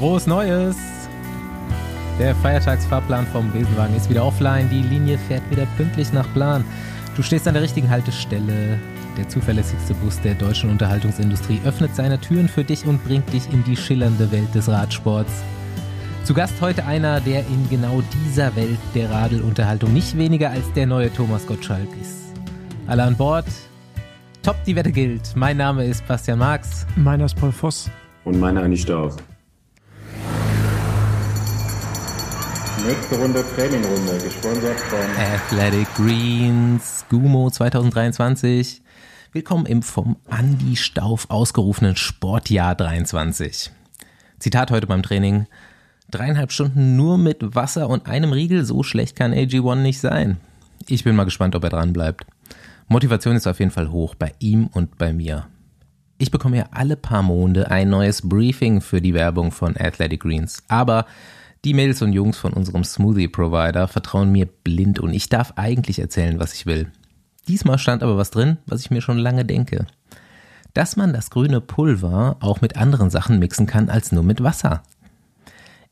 Frohes Neues! Der Feiertagsfahrplan vom Besenwagen ist wieder offline. Die Linie fährt wieder pünktlich nach Plan. Du stehst an der richtigen Haltestelle. Der zuverlässigste Bus der deutschen Unterhaltungsindustrie öffnet seine Türen für dich und bringt dich in die schillernde Welt des Radsports. Zu Gast heute einer, der in genau dieser Welt der Radelunterhaltung nicht weniger als der neue Thomas Gottschalk ist. Alle an Bord. Top, die Wette gilt. Mein Name ist Bastian Marx. Meiner ist Paul Voss. Und meiner Andi Stauf. Nächste Runde Trainingrunde, gesponsert von Athletic Greens, Gumo 2023. Willkommen im vom Andi Stauf ausgerufenen Sportjahr 23. Zitat heute beim Training. Dreieinhalb Stunden nur mit Wasser und einem Riegel, so schlecht kann AG1 nicht sein. Ich bin mal gespannt, ob er dran bleibt. Motivation ist auf jeden Fall hoch bei ihm und bei mir. Ich bekomme ja alle paar Monde ein neues Briefing für die Werbung von Athletic Greens. Aber die Mädels und Jungs von unserem Smoothie-Provider vertrauen mir blind und ich darf eigentlich erzählen, was ich will. Diesmal stand aber was drin, was ich mir schon lange denke. Dass man das grüne Pulver auch mit anderen Sachen mixen kann als nur mit Wasser.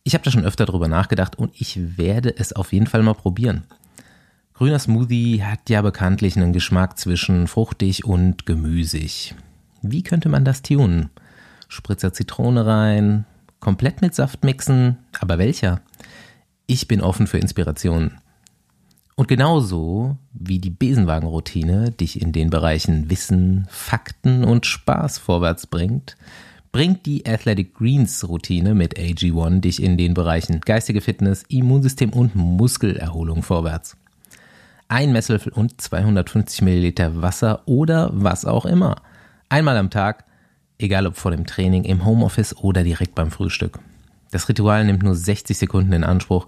Ich habe da schon öfter drüber nachgedacht und ich werde es auf jeden Fall mal probieren. Grüner Smoothie hat ja bekanntlich einen Geschmack zwischen fruchtig und gemüsig. Wie könnte man das tunen? Spritzer Zitrone rein, komplett mit Saft mixen, aber welcher? Ich bin offen für Inspirationen. Und genauso wie die Besenwagenroutine dich in den Bereichen Wissen, Fakten und Spaß vorwärts bringt, bringt die Athletic Greens Routine mit AG1 dich in den Bereichen geistige Fitness, Immunsystem und Muskelerholung vorwärts ein Messlöffel und 250 Milliliter Wasser oder was auch immer. Einmal am Tag, egal ob vor dem Training, im Homeoffice oder direkt beim Frühstück. Das Ritual nimmt nur 60 Sekunden in Anspruch.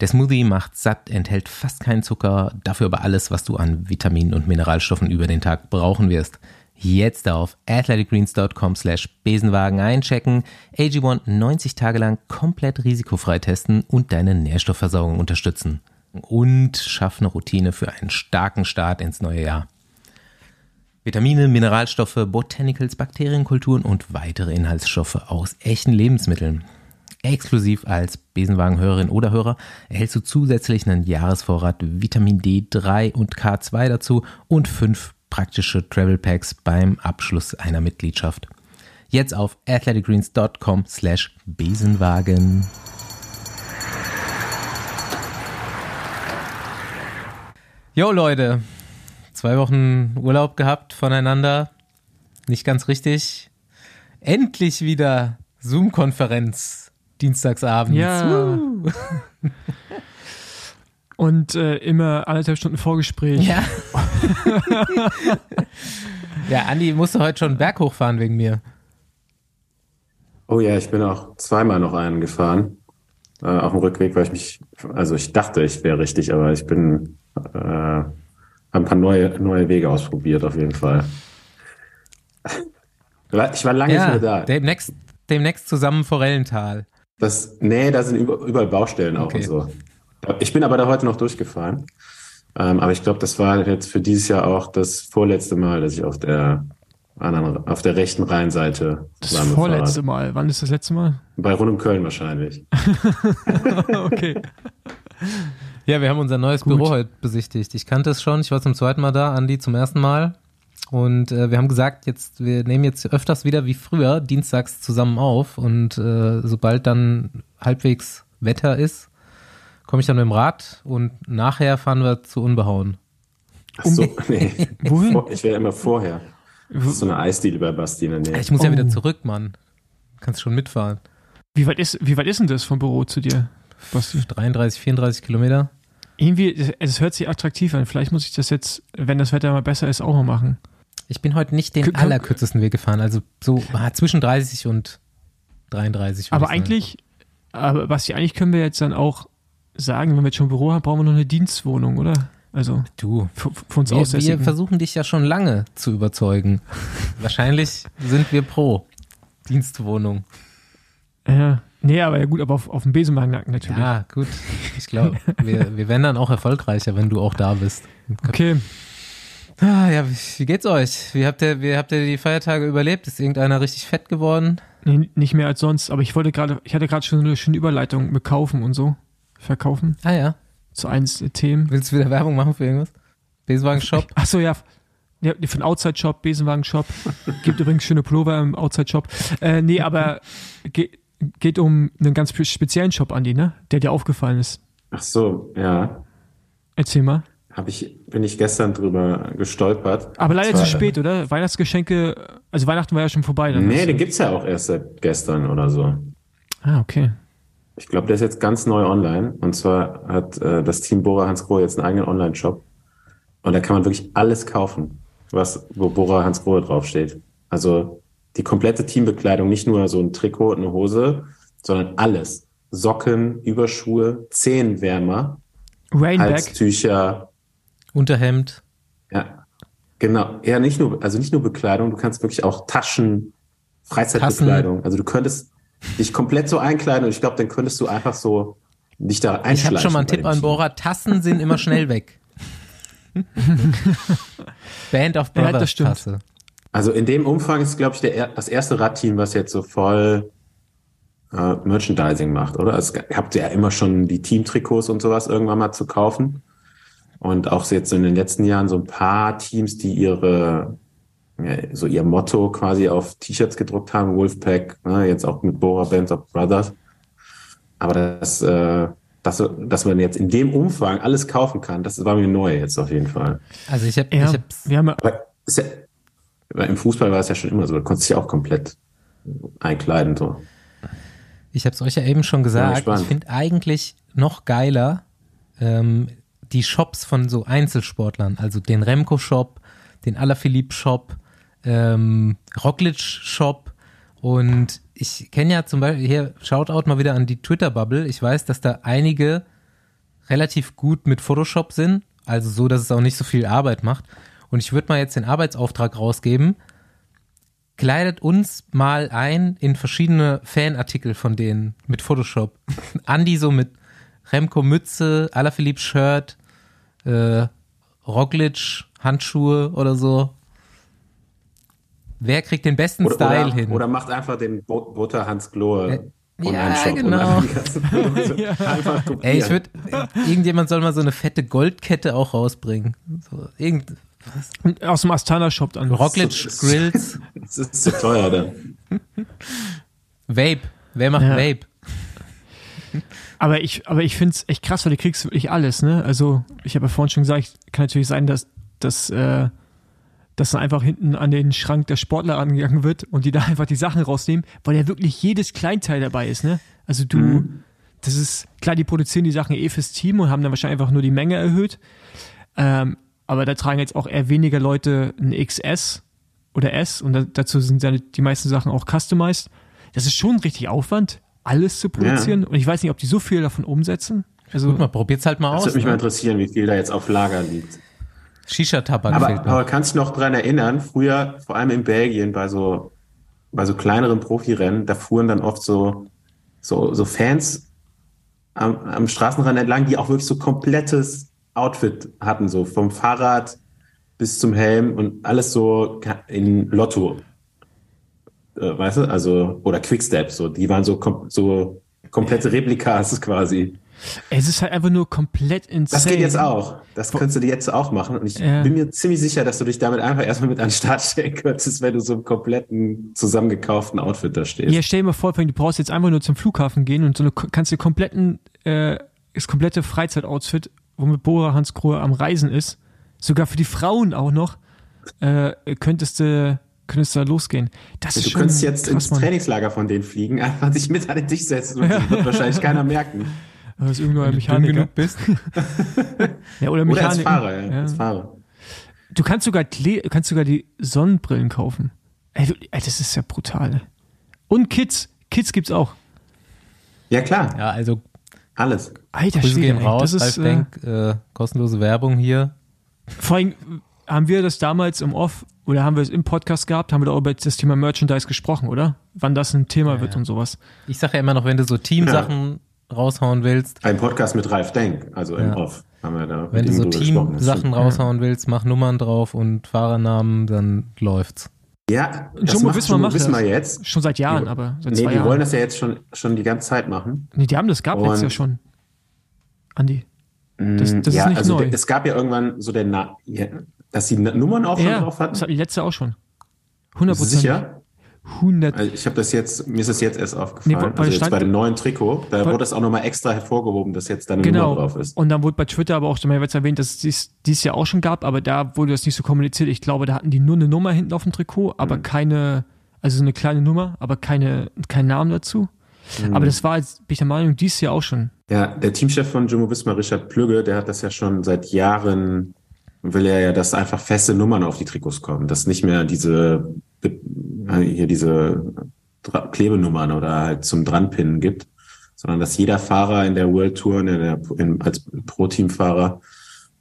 Der Smoothie macht satt, enthält fast keinen Zucker, dafür aber alles, was du an Vitaminen und Mineralstoffen über den Tag brauchen wirst. Jetzt auf athleticgreens.com slash Besenwagen einchecken, AG1 90 Tage lang komplett risikofrei testen und deine Nährstoffversorgung unterstützen und schaff eine Routine für einen starken Start ins neue Jahr. Vitamine, Mineralstoffe, Botanicals, Bakterienkulturen und weitere Inhaltsstoffe aus echten Lebensmitteln. Exklusiv als Besenwagenhörerin oder Hörer erhältst du zusätzlich einen Jahresvorrat Vitamin D3 und K2 dazu und fünf praktische Travel Packs beim Abschluss einer Mitgliedschaft. Jetzt auf athleticgreens.com slash Besenwagen. Jo Leute, zwei Wochen Urlaub gehabt voneinander. Nicht ganz richtig. Endlich wieder Zoom-Konferenz dienstagsabends. Ja. Und äh, immer anderthalb Stunden Vorgespräch. Ja. ja, Andi musste heute schon Berg hochfahren wegen mir. Oh ja, ich bin auch zweimal noch einen gefahren. Äh, auf dem Rückweg, weil ich mich, also ich dachte, ich wäre richtig, aber ich bin äh, ein paar neue, neue Wege ausprobiert, auf jeden Fall. Ich war lange ja, nicht mehr da. Demnächst, demnächst zusammen Forellental. Das, nee, da sind überall Baustellen auch okay. und so. Ich bin aber da heute noch durchgefahren. Ähm, aber ich glaube, das war jetzt für dieses Jahr auch das vorletzte Mal, dass ich auf der anderen, auf der rechten Rheinseite Das war vorletzte Mal. Wann ist das letzte Mal? Bei Rund um Köln wahrscheinlich. okay. Ja, wir haben unser neues Gut. Büro heute besichtigt. Ich kannte es schon, ich war zum zweiten Mal da, Andi zum ersten Mal. Und äh, wir haben gesagt, jetzt, wir nehmen jetzt öfters wieder wie früher dienstags zusammen auf. Und äh, sobald dann halbwegs Wetter ist, komme ich dann mit dem Rad und nachher fahren wir zu Unbehauen. Ach so, nee. Wohin? Ich wäre immer vorher. Das ist so eine Eisdiele bei Basti in der Nähe. Ich muss oh. ja wieder zurück, Mann. Kannst schon mitfahren. Wie weit ist, wie weit ist denn das vom Büro zu dir, Basti? 33, 34 Kilometer. Irgendwie, es hört sich attraktiv an. Vielleicht muss ich das jetzt, wenn das Wetter mal besser ist, auch mal machen. Ich bin heute nicht den K allerkürzesten Weg gefahren. Also so ah, zwischen 30 und 33. Aber eigentlich, aber Basti, eigentlich können wir jetzt dann auch sagen, wenn wir jetzt schon ein Büro haben, brauchen wir noch eine Dienstwohnung, oder? Also du, für uns wir, wir versuchen dich ja schon lange zu überzeugen. Wahrscheinlich sind wir pro Dienstwohnung. Ja, nee, aber ja gut, aber auf, auf dem Besenwagennacken natürlich. Ja, gut. Ich glaube, wir, wir werden dann auch erfolgreicher, wenn du auch da bist. Okay. Ah, ja, wie, geht's euch? Wie habt ihr, wie habt ihr die Feiertage überlebt? Ist irgendeiner richtig fett geworden? Nee, nicht mehr als sonst, aber ich wollte gerade, ich hatte gerade schon eine schöne Überleitung mit Kaufen und so. Verkaufen. Ah ja. Zu eins Themen. Willst du wieder Werbung machen für irgendwas? Besenwagen Shop? Achso, ja. Ja, für den Outside Shop, Besenwagen Shop. Gibt übrigens schöne Pullover im Outside Shop. Äh, nee, aber ge geht um einen ganz speziellen Shop, Andi, ne? Der dir aufgefallen ist. Ach so, ja. Erzähl mal. Hab ich, bin ich gestern drüber gestolpert. Aber leider Zwar- zu spät, oder? Weihnachtsgeschenke, also Weihnachten war ja schon vorbei. Dann Nee, den gibt's ja auch erst seit gestern oder so. Ah, okay. Ich glaube, der ist jetzt ganz neu online. Und zwar hat äh, das Team Bora Hans Grohe jetzt einen eigenen Online-Shop. Und da kann man wirklich alles kaufen, was, wo Bora Hans Grohe draufsteht. Also die komplette Teambekleidung, nicht nur so ein Trikot und eine Hose, sondern alles. Socken, Überschuhe, Zehenwärmer, Rainback. Halstücher, Unterhemd. ja. Genau. Ja, nicht nur, also nicht nur Bekleidung, du kannst wirklich auch Taschen, Freizeitbekleidung. Also du könntest dich komplett so einkleiden und ich glaube, dann könntest du einfach so dich da Ich einschleichen. habe schon mal einen Tipp an. Bora. Tassen sind immer schnell weg. Band of Ja, das Brothers stimmt. Tasse. Also in dem Umfang ist, glaube ich, der, er- das erste Radteam, was jetzt so voll äh, Merchandising macht, oder? Es habt ihr ja immer schon die Teamtrikots und sowas irgendwann mal zu kaufen. Und auch so jetzt in den letzten Jahren so ein paar Teams, die ihre, so ihr Motto quasi auf T-Shirts gedruckt haben, Wolfpack, ne, jetzt auch mit Bora Bands of Brothers. Aber das, äh, dass, dass man jetzt in dem Umfang alles kaufen kann, das war mir neu jetzt auf jeden Fall. Also ich habe Ja, ich hab's, wir haben Aber ist ja, im Fußball war es ja schon immer so, da konntest du dich ja auch komplett einkleiden. So. ich hab's euch ja eben schon Ja, gesagt. spannend. ich finde eigentlich noch geiler ähm, die Shops von so Einzelsportlern. Also den Remco Shop, den Alaphilippe Shop, ähm, Roglic Shop. Und ich kenne ja zum Beispiel, hier, Shoutout mal wieder an die Twitter-Bubble. Ich weiß, dass da einige relativ gut mit Photoshop sind, also so, dass es auch nicht so viel Arbeit macht. Und ich würde mal jetzt den Arbeitsauftrag rausgeben. Kleidet uns mal ein in verschiedene Fanartikel von denen mit Photoshop. Andi so mit Remco Mütze, Alaphilippe Shirt, äh, Roglic Handschuhe oder so. Wer kriegt den besten Oder, Style oder, hin? oder macht einfach den Bo Butter Hans Glohe Äh, ja, und genau. kopieren. Ey, ich würde, irgendjemand soll mal so eine fette Goldkette auch rausbringen. So, irgend, aus dem Astana Shop dann. Das- Grills, Das ist zu teuer dann. Vape. Wer macht Ja. Vape? Aber ich, aber ich finde es echt krass, weil du kriegst wirklich alles, ne? Also, ich habe ja vorhin schon gesagt, kann natürlich sein, dass, dass, äh, dass dann einfach hinten an den Schrank der Sportler angegangen wird und die da einfach die Sachen rausnehmen, weil ja wirklich jedes Kleinteil dabei ist, ne? Also du, das ist, klar, die produzieren die Sachen eh fürs Team und haben dann wahrscheinlich einfach nur die Menge erhöht. Ähm, aber da tragen jetzt auch eher weniger Leute ein XS oder S und da, dazu sind ja die meisten Sachen auch customized. Das ist schon richtig Aufwand, alles zu produzieren. Und ich weiß nicht, ob die so viel davon umsetzen. Also, Guck mal, probiert's halt mal Das aus. würde mich mal Ne? interessieren, wie viel da jetzt auf Lager liegt. Shisha-Tabak Aber, aber kannst du noch dran erinnern, früher, vor allem in Belgien, bei so, bei so kleineren Profirennen, da fuhren dann oft so, so, so Fans am, am Straßenrand entlang, die auch wirklich so komplettes Outfit hatten, so vom Fahrrad bis zum Helm und alles so in Lotto. Äh, weißt du, also, oder Quickstep, so, die waren so, kom so komplette Replikas quasi. es ist halt einfach nur komplett insane. Das geht jetzt auch. Das könntest du dir jetzt auch machen. Und ich Ja. bin mir ziemlich sicher, dass du dich damit einfach erstmal mit an den Start stellen könntest, wenn du so im kompletten zusammengekauften Outfit da stehst. Ja, stell dir mal vor, du brauchst jetzt einfach nur zum Flughafen gehen und so eine, kannst dir kompletten, äh, das komplette Freizeitoutfit, womit Bora Hans Grohe am Reisen ist, sogar für die Frauen auch noch, äh, könntest du, könntest da losgehen. Das ist du schon könntest jetzt krass, ins Mann. Trainingslager von denen fliegen, einfach dich mit an den Tisch setzen und das wird wahrscheinlich keiner merken. Das ist irgendein Wenn du Mechaniker. genug bist. Ja, oder Oder als Mechaniker. Fahrer, ja, Ja. als Fahrer. Du kannst sogar, kannst sogar die Sonnenbrillen kaufen. Ey, du- ey, das ist ja brutal. Und Kids. Kids gibt's auch. Ja, klar, Ja, also alles. Alter Grüße gehen raus. das Ralf ist, äh, Denk, äh, kostenlose Werbung hier. Vor allem haben wir das damals im Off oder haben wir es im Podcast gehabt, haben wir da über das Thema Merchandise gesprochen, oder? Wann das ein Thema wird und sowas. Ich sage ja immer noch, wenn du so Teamsachen raushauen willst, Ein Podcast mit Ralf Denk, also im Ja. Off. haben wir da. Wenn du so Team-Sachen raushauen willst, mach Nummern drauf und Fahrernamen, dann läuft's. Ja, das Jumbo macht Jumbo macht Visma das. jetzt. Schon seit Jahren, Die- aber seit Nee, die wollen Jahren. das ja jetzt schon, schon die ganze Zeit machen. Nee, die haben das gab Und- Jahr schon. Andi. Das, das ja, ist nicht also neu. es gab ja irgendwann so der, Na ja, dass sie Nummern auch schon ja, drauf hatten. das hatten die letzte auch schon. Bist 100 du sicher? 100. Also ich habe das jetzt, mir ist das jetzt erst aufgefallen. Nee, also jetzt stand- bei dem neuen Trikot, da wurde das auch nochmal extra hervorgehoben, dass jetzt da eine Genau. Nummer drauf ist. Und dann wurde bei Twitter aber auch schon mehrmals erwähnt, dass es dies, dies Jahr auch schon gab, aber da wurde das nicht so kommuniziert. Ich glaube, da hatten die nur eine Nummer hinten auf dem Trikot, aber Mhm. keine, also so eine kleine Nummer, aber keine, keinen Namen dazu. Mhm. Aber das war jetzt, bin ich der Meinung, dieses Jahr auch schon. Ja, der Teamchef von Jumbo Visma, Richard Plügge, der hat das ja schon seit Jahren, will er ja, dass einfach feste Nummern auf die Trikots kommen, dass nicht mehr diese, hier diese Klebenummern oder halt zum Dranpinnen gibt, sondern dass jeder Fahrer in der World Tour, in der, in, als Pro-Team-Fahrer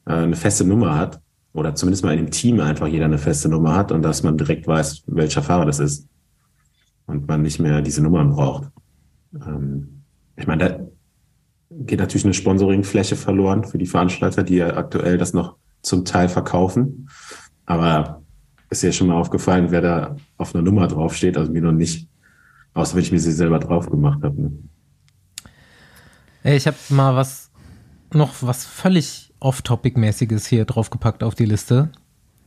äh, eine feste Nummer hat oder zumindest mal in dem Team einfach jeder eine feste Nummer hat und dass man direkt weiß, welcher Fahrer das ist und man nicht mehr diese Nummern braucht. Ähm, ich meine, da geht natürlich eine Sponsoringfläche verloren für die Veranstalter, die ja aktuell das noch zum Teil verkaufen. Aber ist ja schon mal aufgefallen, wer da auf einer Nummer draufsteht, also mir noch nicht, außer wenn ich mir sie selber drauf gemacht habe. Ne? Ich habe mal was, noch was völlig off-topic-mäßiges hier draufgepackt auf die Liste.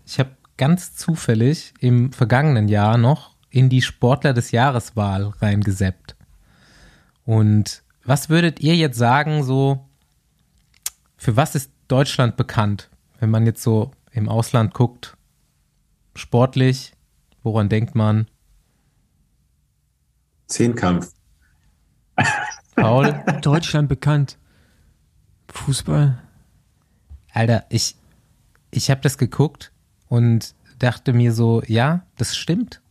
Ich habe ganz zufällig im vergangenen Jahr noch in die Sportler des Jahreswahl reingeseppt. Und was würdet ihr jetzt sagen, so, für was ist Deutschland bekannt, wenn man jetzt so im Ausland guckt? Sportlich, woran denkt man? Zehnkampf. Paul? Deutschland bekannt. Fußball. Alter, ich, ich habe das geguckt und dachte mir so, ja, das stimmt.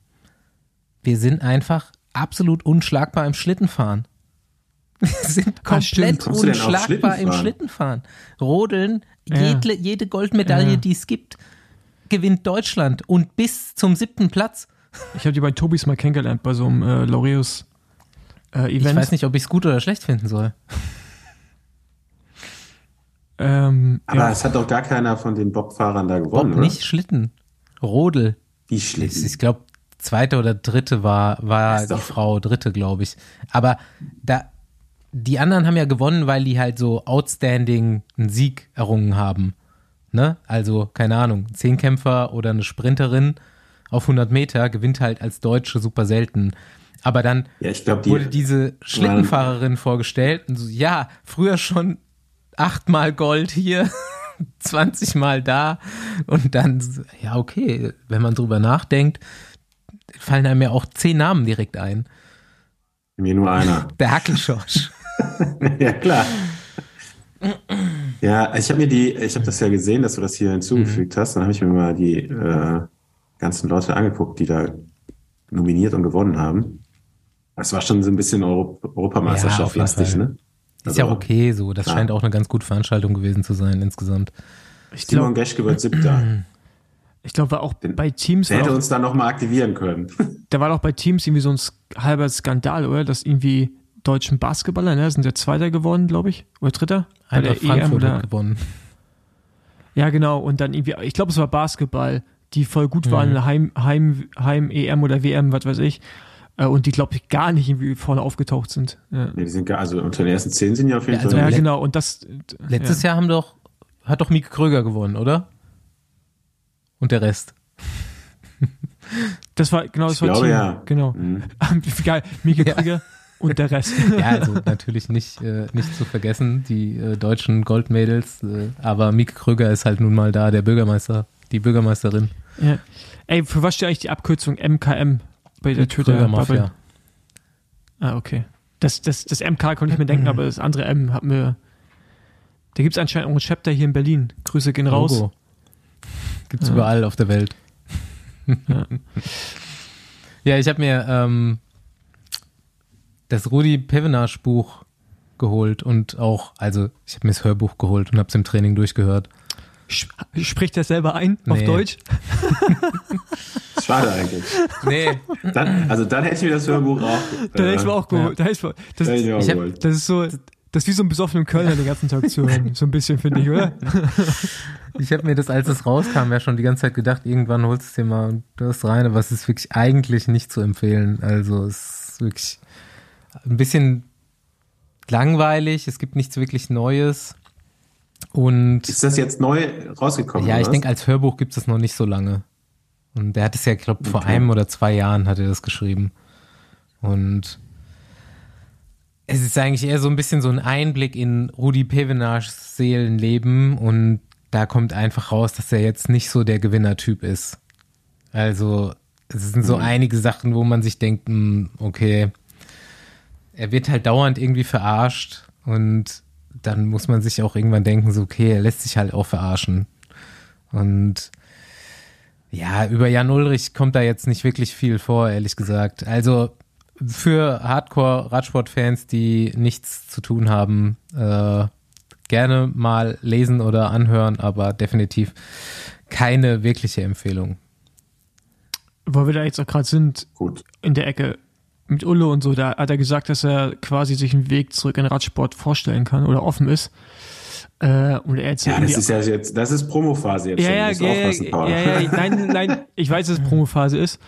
Wir sind einfach absolut unschlagbar im Schlittenfahren. Wir sind Ah, komplett auf unschlagbar im Schlittenfahren? Rodeln, Ja. jede, jede Goldmedaille, Ja. die es gibt, gewinnt Deutschland und bis zum siebten Platz. Ich habe die bei Tobis mal kennengelernt, bei so einem äh, Laureus äh, Event. Ich weiß nicht, ob ich es gut oder schlecht finden soll. Ähm, Aber ja, es hat doch gar keiner von den Bobfahrern da Bob gewonnen, oder? nicht Schlitten. Rodel. Wie Ich, schlimm. ich glaube, zweite oder dritte war, war die Frau, dritte, glaube ich. Aber da, die anderen haben ja gewonnen, weil die halt so outstanding einen Sieg errungen haben. Ne? Also, keine Ahnung, ein Zehnkämpfer oder eine Sprinterin auf 100 Meter gewinnt halt als Deutsche super selten. Aber dann Ja, ich glaube, wurde die, diese Schlittenfahrerin vorgestellt und so, ja, früher schon achtmal Gold hier, 20 Mal da und dann, ja, okay, wenn man drüber nachdenkt, fallen einem ja auch zehn Namen direkt ein. mir nur einer. Der Hackelschorsch. ja, klar. Ja, ich habe mir die, ich habe das ja gesehen, dass du das hier hinzugefügt hast. Dann habe ich mir mal die äh, ganzen Leute angeguckt, die da nominiert und gewonnen haben. Das war schon so ein bisschen Euro Ja, auf Europameisterschaft jeden lastig, ne? Ist ja Also, okay so. Das klar. scheint auch eine ganz gute Veranstaltung gewesen zu sein insgesamt. ich Simon glaube, Geschke wird siebter. ich glaub, war auch Den- bei Teams, Der hätte auch, uns da nochmal aktivieren können. da war doch bei Teams irgendwie so ein halber Skandal, oder? Dass irgendwie deutschen Basketballer, ne, sind ja Zweiter geworden, glaube ich, oder Dritter bei der EM Frankfurt oder hat gewonnen. Ja, genau. Und dann irgendwie, ich glaube, es war Basketball, die voll gut waren in der Heim, Heim, Heim EM oder WM, was weiß ich. Äh, Und die, glaube ich, gar nicht irgendwie vorne aufgetaucht sind. Ja, Nee, die sind gar, also unter den ersten zehn sind ja auf jeden Ja, also Fall. ja genau. Und das. Letztes ja. Jahr haben doch, hat doch Mieke Kröger gewonnen, oder? Und der Rest. Das war, genau, das Ich war glaube, Team. ja. Genau. Mhm. Geil. Mika Ja. Und der Rest. Ja, also natürlich nicht, äh, nicht zu vergessen, die äh, deutschen Goldmädels. Äh, aber Mieke Kröger ist halt nun mal da, der Bürgermeister, die Bürgermeisterin. ja. Ey, für was steht eigentlich die Abkürzung MKM bei der Kröger Twitter? Mafia. Ah, okay. Das, das, das MK konnte ich mir denken, aber das andere M hat mir. Da gibt es anscheinend auch ein Chapter hier in Berlin. Grüße gehen raus. Logo. Gibt's Ja. überall auf der Welt. Ja. Ja, ich habe mir ähm, das Rudi Pevenage Buch geholt und auch, also ich habe mir das Hörbuch geholt und habe es im Training durchgehört. Spricht er selber ein auf Nee. Deutsch? Schade eigentlich. Nee, Dann, also dann hätte ich mir das Hörbuch auch. Da hätte ich mir auch ja. geholt. Da hätte ich mir- das, Da hätte ich mir auch Ich hab- geholt. das ist so, Das ist wie so ein besoffener Kölner den ganzen Tag zu hören. So ein bisschen, finde ich, oder? Ich habe mir das, als es rauskam, ja schon die ganze Zeit gedacht, irgendwann holst du es dir mal und das rein, aber es ist wirklich eigentlich nicht zu empfehlen. Also es ist wirklich ein bisschen langweilig, es gibt nichts wirklich Neues. Und Ist das jetzt neu rausgekommen? ja, ich denke, als Hörbuch gibt es das noch nicht so lange. Und der hat es ja, ich glaube, vor Okay. einem oder zwei Jahren hat er das geschrieben. Und es ist eigentlich eher so ein bisschen so ein Einblick in Rudi Pevenages Seelenleben und da kommt einfach raus, dass er jetzt nicht so der Gewinnertyp ist. Also es sind so einige Sachen, wo man sich denkt, hm, okay, er wird halt dauernd irgendwie verarscht und dann muss man sich auch irgendwann denken, so okay, er lässt sich halt auch verarschen. Und ja, über Jan Ulrich kommt da jetzt nicht wirklich viel vor, ehrlich gesagt. Also für Hardcore-Radsport-Fans, die nichts zu tun haben, äh, gerne mal lesen oder anhören, aber definitiv keine wirkliche Empfehlung. Wo wir da jetzt auch gerade sind, Gut. in der Ecke mit Ulle und so, da hat er gesagt, dass er quasi sich einen Weg zurück in Radsport vorstellen kann oder offen ist. Äh, und er jetzt Ja, das ist ja jetzt, das ist Promophase jetzt ja, schon. ja, ja, ja, ja, nein, nein, ich weiß, dass es Promophase ist.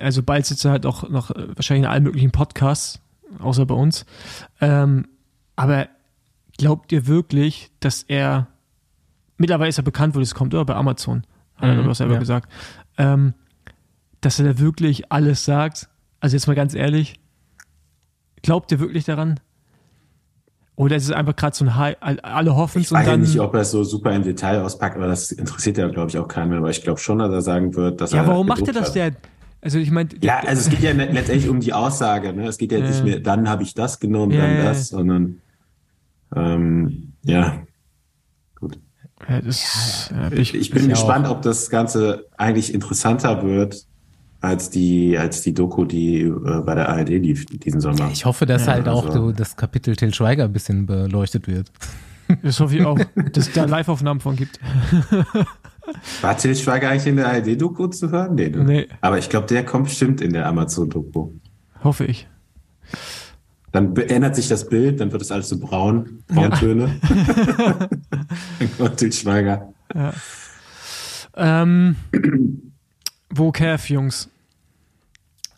Also bald sitzt er halt auch noch äh, wahrscheinlich in allen möglichen Podcasts, außer bei uns. Ähm, aber glaubt ihr wirklich, dass er mittlerweile ist er bekannt, wo das kommt, oder bei Amazon, hat er Mhm, doch selber ja. gesagt, ähm, dass er da wirklich alles sagt? Also jetzt mal ganz ehrlich, glaubt ihr wirklich daran? Oder ist es einfach gerade so ein High, alle hoffen es Ich und weiß ja dann nicht, ob er es so super im Detail auspackt, aber das interessiert ja, glaube ich, auch keinen mehr. Aber ich glaube schon, dass er sagen wird, dass Ja, er. warum macht er das hat. denn? Also ich meine, Ja, also es geht ja le- letztendlich um die Aussage. Ne? Es geht ja Ja. nicht mehr, dann habe ich das genommen, Ja, dann ja, das, sondern ähm, ja. Gut. Ja, das, ja, bin Ich, ich, bin ich gespannt, ob das Ganze eigentlich interessanter wird als die, als die Doku, die äh, bei der ARD lief diesen Sommer. Ich hoffe, dass Ja, halt auch also- so das Kapitel Till Schweiger ein bisschen beleuchtet wird. das hoffe ich auch, dass es da Live-Aufnahmen von gibt. War Til Schweiger eigentlich in der ARD-Doku zu hören? Nee, ne? Nee. Aber ich glaube, der kommt bestimmt in der Amazon-Doku. Hoffe ich. Dann be- ändert sich das Bild, dann wird es alles so braun, Brauntöne. dann kommt Til Schweiger. Ähm, wo Kev, Jungs?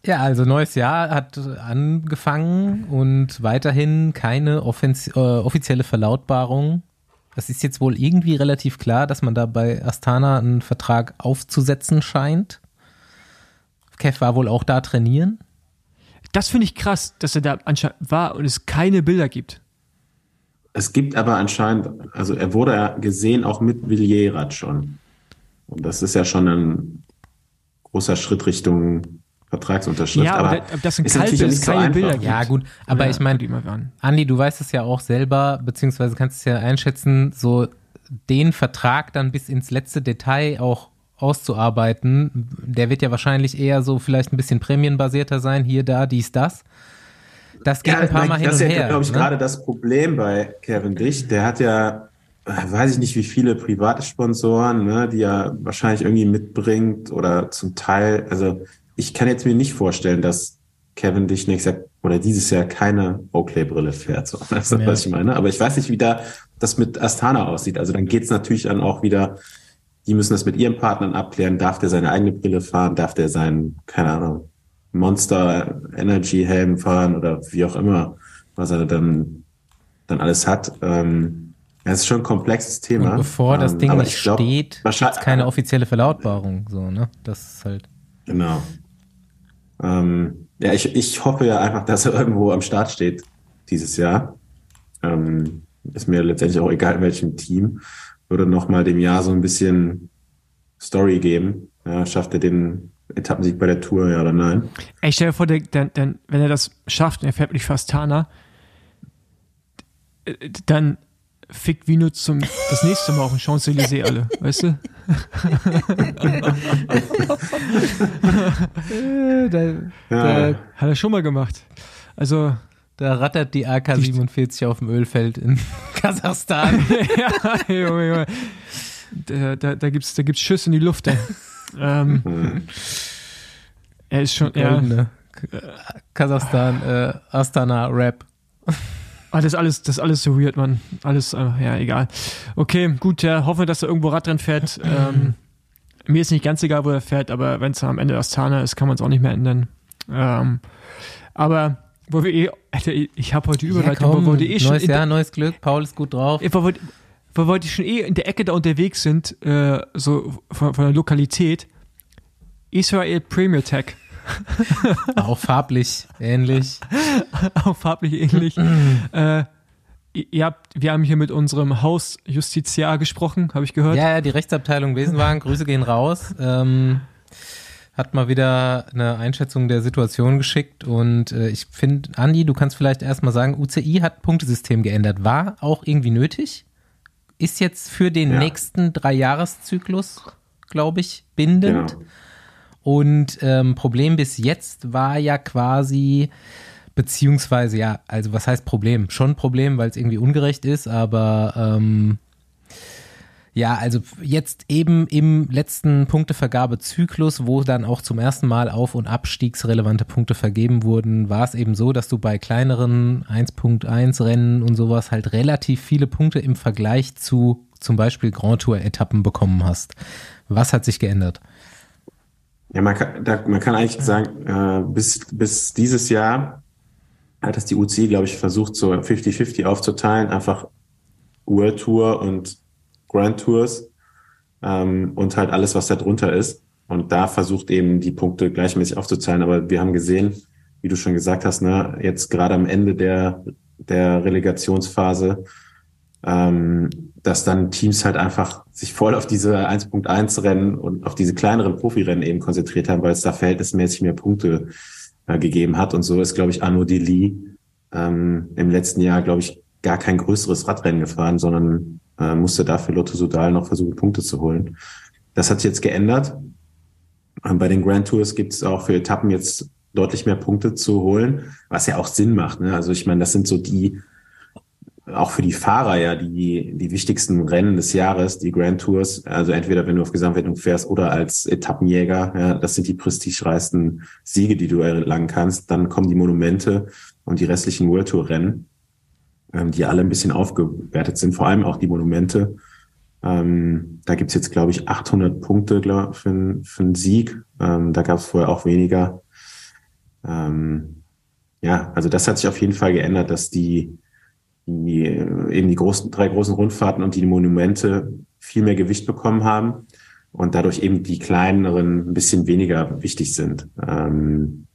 Ja, also neues Jahr hat angefangen und weiterhin keine äh, offizielle Verlautbarung. Es ist jetzt wohl irgendwie relativ klar, dass man da bei Astana einen Vertrag aufzusetzen scheint. Kev war wohl auch da trainieren. Das finde ich krass, dass er da anscheinend war und es keine Bilder gibt. Es gibt aber anscheinend, also er wurde ja gesehen auch mit Villierat schon. Und das ist ja schon ein großer Schritt Richtung Vertragsunterschrift. Ja, aber, da, aber das sind kalte, ja nicht so keine einfach. Bilder gibt. Ja, gut, aber Ja, ich meine. Andi, du weißt es ja auch selber, beziehungsweise kannst es ja einschätzen, so den Vertrag dann bis ins letzte Detail auch auszuarbeiten, der wird ja wahrscheinlich eher so vielleicht ein bisschen prämienbasierter sein, hier, da, dies, das. Das geht ein paar Mal hin das und ist ja, her. glaube ich, ne? gerade das Problem bei Kevin Dicht. Der hat ja, weiß ich nicht, wie viele private Sponsoren, ne, die er wahrscheinlich irgendwie mitbringt oder zum Teil. Also ich kann jetzt mir nicht vorstellen, dass Kevin Dicht nächstes Jahr oder dieses Jahr keine Oakley-Brille fährt. So, du, Ja. was ich meine? Aber ich weiß nicht, wie da das mit Astana aussieht. Also dann geht's natürlich dann auch wieder, die müssen das mit ihren Partnern abklären. Darf der seine eigene Brille fahren? Darf der seinen, keine Ahnung, Monster Energy Helm fahren oder wie auch immer, was er dann, dann alles hat. Ähm, ja, es ist schon ein komplexes Thema. Und bevor das Ähm, Ding aber nicht ich glaub, steht, wahrscheinlich- gibt's keine offizielle Verlautbarung, so, ne? Das ist halt. Genau. Ähm, ja, ich, ich hoffe ja einfach, dass er irgendwo am Start steht dieses Jahr. Ähm, ist mir letztendlich auch egal, in welchem Team. Würde noch mal dem Jahr so ein bisschen Story geben. Ja, schafft er den Etappensieg bei der Tour, ja oder nein? Ey, stell dir vor, der, der, der, wenn er das schafft und er fährt nicht fast Tana, dann fickt Vino zum das nächste Mal auch in Champs-Élysées alle, weißt du? da, Ja. Hat er schon mal gemacht. Also, da rattert die AK-47 auf dem Ölfeld in Kasachstan. ja, Junge, Junge. Da, da, da gibt's, da gibt's Schüsse in die Luft. Ähm, Hm. er ist schon, ja. Kasachstan, äh, Astana Rap. Ah, das ist alles, das ist alles so weird, Mann. Alles, äh, ja, egal. Okay, gut, ja, hoffe, dass er irgendwo Radrennen fährt. Ähm, mir ist nicht ganz egal, wo er fährt, aber wenn es am Ende Astana ist, kann man es auch nicht mehr ändern. Ähm, aber wo wir eh, Alter, ich habe heute Überleitung, ja, komm, wo wir eh schon neues Jahr, neues Glück, Paul ist gut drauf. wo, wir, wo wir schon eh in der Ecke da unterwegs sind, äh, so von, von der Lokalität, Israel Premier Tech. Auch farblich ähnlich. auch farblich ähnlich. äh, ihr habt, wir haben hier mit unserem Hausjustiziar gesprochen, habe ich gehört. Ja, ja, die Rechtsabteilung Wesenwagen, Grüße gehen raus. Ähm, hat mal wieder eine Einschätzung der Situation geschickt und äh, ich finde, Andi, du kannst vielleicht erstmal sagen, UCI hat Punktesystem geändert. War auch irgendwie nötig? Ist jetzt für den Ja. nächsten Dreijahreszyklus, glaube ich, bindend. Genau. Und ähm, Problem bis jetzt war ja quasi, beziehungsweise ja, also was heißt Problem? Schon Problem, weil es irgendwie ungerecht ist, aber ähm, ja, also jetzt eben im letzten Punktevergabezyklus, wo dann auch zum ersten Mal auf- und abstiegsrelevante Punkte vergeben wurden, war es eben so, dass du bei kleineren 1.1 Rennen und sowas halt relativ viele Punkte im Vergleich zu zum Beispiel Grand Tour Etappen bekommen hast. Was hat sich geändert? Ja, man kann, da, man kann eigentlich sagen, äh, bis, bis dieses Jahr hat es die UCI, glaube ich, versucht, so 50-50 aufzuteilen, einfach World Tour und Grand Tours ähm, und halt alles, was da drunter ist. Und da versucht eben die Punkte gleichmäßig aufzuteilen. Aber wir haben gesehen, wie du schon gesagt hast, ne, jetzt gerade am Ende der, der Relegationsphase, ähm, dass dann Teams halt einfach sich voll auf diese 1.1 Rennen und auf diese kleineren Profirennen eben konzentriert haben, weil es da verhältnismäßig mehr Punkte äh, gegeben hat. Und so ist, glaube ich, Arnaud Deli ähm, im letzten Jahr, glaube ich, gar kein größeres Radrennen gefahren, sondern äh, musste dafür Lotto Sudal noch versuchen, Punkte zu holen. Das hat sich jetzt geändert. Ähm, bei den Grand Tours gibt es auch für Etappen jetzt deutlich mehr Punkte zu holen, was ja auch Sinn macht. Ne? Also ich meine, das sind so die, auch für die Fahrer ja die, die wichtigsten Rennen des Jahres, die Grand Tours. Also entweder wenn du auf Gesamtwertung fährst oder als Etappenjäger, ja, das sind die prestigereichsten Siege, die du erlangen kannst. Dann kommen die Monumente und die restlichen World Tour Rennen, ähm, die alle ein bisschen aufgewertet sind, vor allem auch die Monumente. Ähm, da gibt's jetzt, glaube ich, 800 Punkte glaub, für, für einen Sieg. Ähm, da gab's vorher auch weniger. Ähm, ja, also das hat sich auf jeden Fall geändert, dass die, die äh, eben die großen, drei großen Rundfahrten und die Monumente viel mehr Gewicht bekommen haben und dadurch eben die kleineren ein bisschen weniger wichtig sind. Ähm,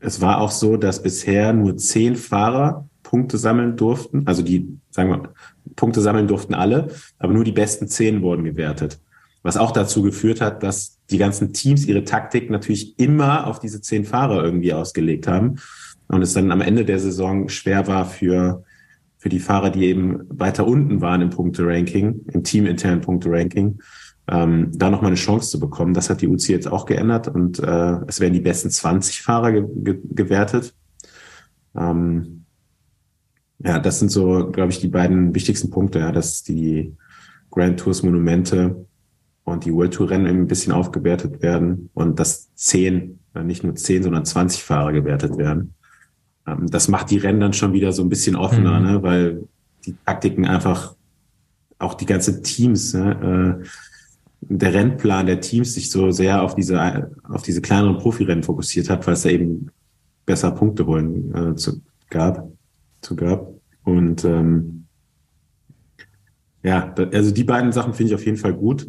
es war auch so, dass bisher nur zehn Fahrer Punkte sammeln durften. Also die, sagen wir, Punkte sammeln durften alle, aber nur die besten zehn wurden gewertet. Was auch dazu geführt hat, dass die ganzen Teams ihre Taktik natürlich immer auf diese zehn Fahrer irgendwie ausgelegt haben und es dann am Ende der Saison schwer war für, für die Fahrer, die eben weiter unten waren im Punkte-Ranking, im teaminternen Punkte-Ranking, ähm, da nochmal eine Chance zu bekommen. Das hat die UCI jetzt auch geändert und äh, es werden die besten 20 Fahrer ge ge gewertet. Ähm, ja, das sind so, glaube ich, die beiden wichtigsten Punkte, ja, dass die Grand Tours Monumente und die World Tour Rennen ein bisschen aufgewertet werden und dass zehn, äh, nicht nur zehn, sondern 20 Fahrer gewertet werden. Ähm, das macht die Rennen dann schon wieder so ein bisschen offener, Mhm. ne, weil die Taktiken einfach auch die ganze Teams, ne, äh, der Rennplan der Teams sich so sehr auf diese, auf diese kleineren Profirennen fokussiert hat, weil es da eben besser Punkte holen äh, zu, gab, zu gab. Und ähm, ja, also die beiden Sachen finde ich auf jeden Fall gut.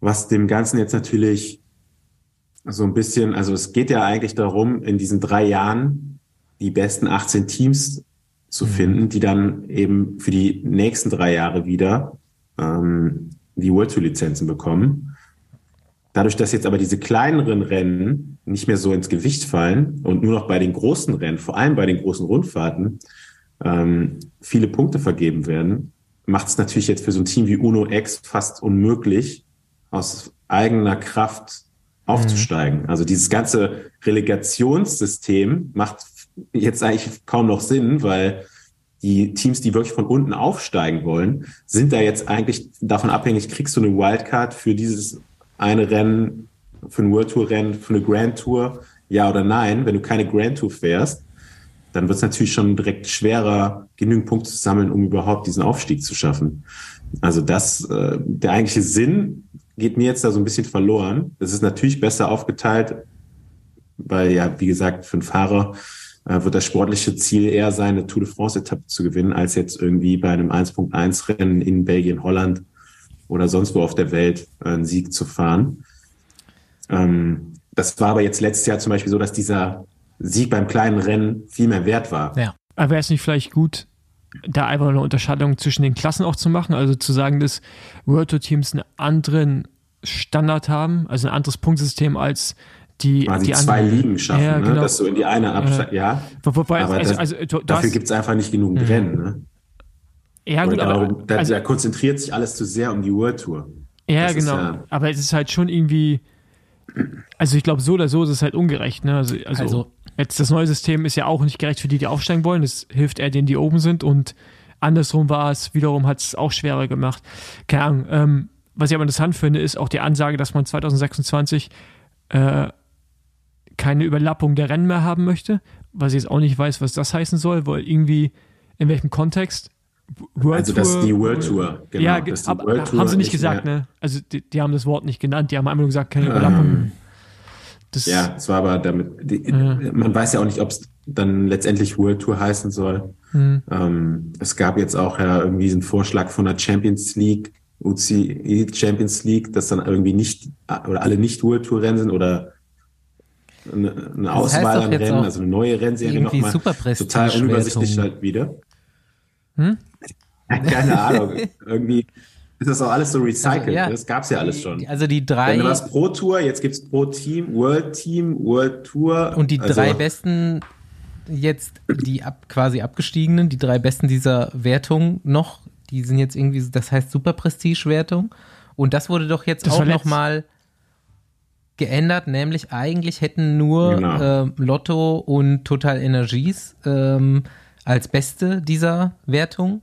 Was dem Ganzen jetzt natürlich so ein bisschen, also es geht ja eigentlich darum, in diesen drei Jahren die besten 18 Teams zu finden, die dann eben für die nächsten drei Jahre wieder ähm, die World Tour Lizenzen bekommen. Dadurch, dass jetzt aber diese kleineren Rennen nicht mehr so ins Gewicht fallen und nur noch bei den großen Rennen, vor allem bei den großen Rundfahrten, ähm, viele Punkte vergeben werden, macht es natürlich jetzt für so ein Team wie Uno X fast unmöglich, aus eigener Kraft aufzusteigen. Also dieses ganze Relegationssystem macht jetzt eigentlich kaum noch Sinn, weil die Teams, die wirklich von unten aufsteigen wollen, sind da jetzt eigentlich davon abhängig, kriegst du eine Wildcard für dieses eine Rennen, für ein World Tour Rennen, für eine Grand Tour, ja oder nein. Wenn du keine Grand Tour fährst, dann wird es natürlich schon direkt schwerer, genügend Punkte zu sammeln, um überhaupt diesen Aufstieg zu schaffen. Also das, äh, der eigentliche Sinn geht mir jetzt da so ein bisschen verloren. Es ist natürlich besser aufgeteilt, weil ja, wie gesagt, für einen Fahrer äh, wird das sportliche Ziel eher sein, eine Tour de France-Etappe zu gewinnen, als jetzt irgendwie bei einem 1.1-Rennen in Belgien, Holland oder sonst wo auf der Welt äh, einen Sieg zu fahren. Ähm, das war aber jetzt letztes Jahr zum Beispiel so, dass dieser Sieg beim kleinen Rennen viel mehr wert war. Ja. Aber wäre es nicht vielleicht gut, da einfach eine Unterscheidung zwischen den Klassen auch zu machen? Also zu sagen, dass World Tour Teams einen anderen Standard haben, also ein anderes Punktsystem als die, quasi die zwei anderen. Ligen schaffen, Ja, ne? genau. dass du in die eine absteigst. ja, Wo- Wobei, aber also, das, also, du, dafür gibt es einfach nicht genug Rennen. Ne? ja gut, Oder aber, darum, da, also, da konzentriert sich alles zu sehr um die World Tour. ja das genau. ja- aber es ist halt schon irgendwie, also ich glaube so oder so ist es halt ungerecht. Ne? Also, also, Also- jetzt das neue System ist ja auch nicht gerecht für die, die aufsteigen wollen. Das hilft eher denen, die oben sind und andersrum war es wiederum hat es auch schwerer gemacht. Keine Ahnung. Ähm, was ich aber interessant finde, ist auch die Ansage, dass man 2026 äh, keine Überlappung der Rennen mehr haben möchte, was ich jetzt auch nicht weiß, was das heißen soll, weil irgendwie in welchem Kontext World Also das ist die World Tour. Genau, ja, aber World Tour haben sie nicht gesagt, mehr- ne? Also die, die haben das Wort nicht genannt, die haben einfach nur gesagt, keine Überlappung. Das, Ja, es war aber damit, die, Ja. man weiß ja auch nicht, ob es dann letztendlich World Tour heißen soll. Hm. Ähm, es gab jetzt auch ja irgendwie diesen Vorschlag von der Champions League, UCI Champions League, dass dann irgendwie nicht, oder alle nicht World Tour Rennen sind oder eine, eine Das Auswahl an Rennen, also eine neue Rennserie nochmal. Total unübersichtlich halt wieder. Hm? Keine Ahnung. irgendwie ist das auch alles so recycelt. Also, ja. Das gab's ja alles schon. Also die drei Dann war es Pro Tour, jetzt gibt's Pro Team, World Team, World Tour. und die Also, drei besten jetzt die ab, quasi abgestiegenen, die drei besten dieser Wertung noch, die sind jetzt irgendwie, das heißt Super Prestige Wertung und das wurde doch jetzt Das auch war noch letzt- mal geändert, nämlich eigentlich hätten nur Genau. ähm, Lotto und Total Energies ähm, als beste dieser Wertung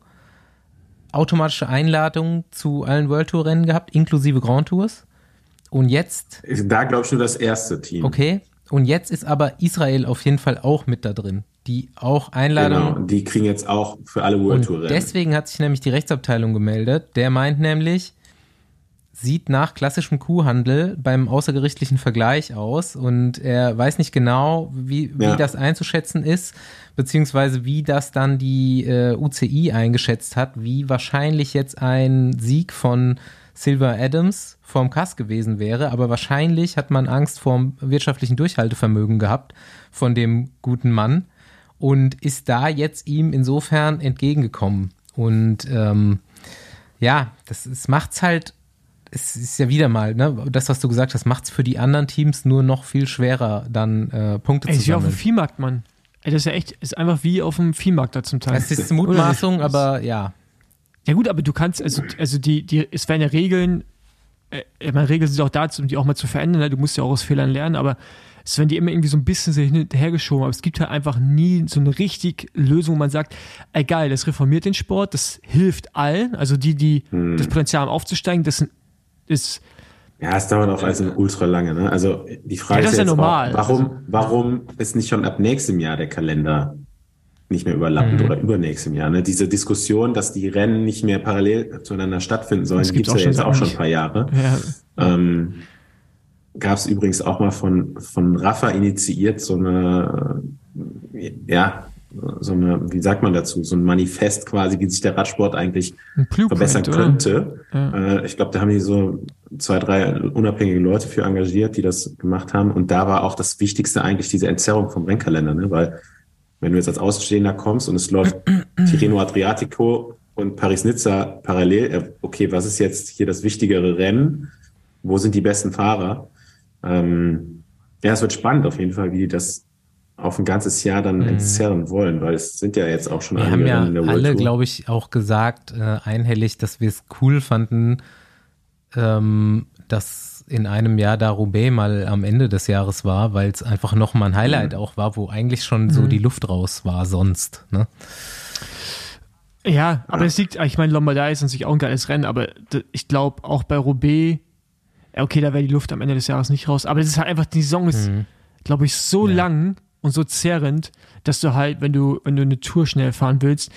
automatische Einladung zu allen World Tour Rennen gehabt, inklusive Grand Tours. Und jetzt Da glaube ich nur das erste Team. Okay. Und jetzt ist aber Israel auf jeden Fall auch mit da drin, die auch Einladung. Genau, die kriegen jetzt auch für alle World Tour Rennen. deswegen hat sich nämlich die Rechtsabteilung gemeldet. Der meint nämlich, sieht nach klassischem Kuhhandel beim außergerichtlichen Vergleich aus und er weiß nicht genau, wie, wie Ja. das einzuschätzen ist, beziehungsweise wie das dann die äh, UCI eingeschätzt hat, wie wahrscheinlich jetzt ein Sieg von Silver Adams vorm Kass gewesen wäre, aber wahrscheinlich hat man Angst vorm wirtschaftlichen Durchhaltevermögen gehabt von dem guten Mann und ist da jetzt ihm insofern entgegengekommen. Und ähm, ja, das ist, macht's halt, es ist ja wieder mal, ne, das, was du gesagt hast, macht's für die anderen Teams nur noch viel schwerer, dann äh, Punkte Ey, zu ist wie auf dem sammeln. Viehmarkt, Mann. Ey, das ist ja echt, ist einfach wie auf dem Viehmarkt da zum Teil. Es ist Mutmaßung, aber ja. Ja gut, aber du kannst, also, also die, die, es werden ja Regeln, äh, ich meine, Regeln sind auch dazu, um die auch mal zu verändern, ne? du musst ja auch aus Fehlern lernen, aber es werden die immer irgendwie so ein bisschen so hin und her geschoben, aber es gibt halt einfach nie so eine richtig Lösung, wo man sagt, ey geil, das reformiert den Sport, das hilft allen, also die, die Hm. das Potenzial haben aufzusteigen, das sind- ist, Ja, es dauert auch also ultra lange. Ne? Also die Frage Ja, das ist ist ja jetzt normal. Auch, warum, warum ist nicht schon ab nächstem Jahr der Kalender nicht mehr überlappend Mhm. oder übernächstem Jahr? Ne? Diese Diskussion, dass die Rennen nicht mehr parallel zueinander stattfinden sollen, gibt's gibt's ja auch jetzt schon auch seit schon ein paar Jahre. ja, Ähm, Gab es übrigens auch mal von, von Rafa initiiert so eine, ja, so eine, wie sagt man dazu, so ein Manifest quasi, wie sich der Radsport eigentlich verbessern könnte. Ja. Äh, ich glaube, da haben die so zwei, drei unabhängige Leute für engagiert, die das gemacht haben. Und da war auch das Wichtigste eigentlich diese Entzerrung vom Rennkalender, ne? weil wenn du jetzt als Außenstehender kommst und es läuft Tirreno Adriatico und Paris-Nizza parallel, äh, okay, was ist jetzt hier das wichtigere Rennen? Wo sind die besten Fahrer? Ähm, ja, es wird spannend auf jeden Fall, wie die das auf ein ganzes Jahr dann entzerren wollen, weil es sind ja jetzt auch schon Wir einige haben ja in der World alle, glaube ich, auch gesagt, äh, einhellig, dass wir es cool fanden, ähm, dass in einem Jahr da Roubaix mal am Ende des Jahres war, weil es einfach nochmal ein Highlight Mhm. auch war, wo eigentlich schon so die Luft raus war sonst. Ne? Ja, aber es liegt, ich meine, Lombardei ist an sich auch ein geiles Rennen, aber ich glaube auch bei Roubaix, ja, okay, da wäre die Luft am Ende des Jahres nicht raus, aber es ist halt einfach, die Saison ist, glaube ich, so lang, und so zerrend, dass du halt, wenn du, wenn du eine Tour schnell fahren willst,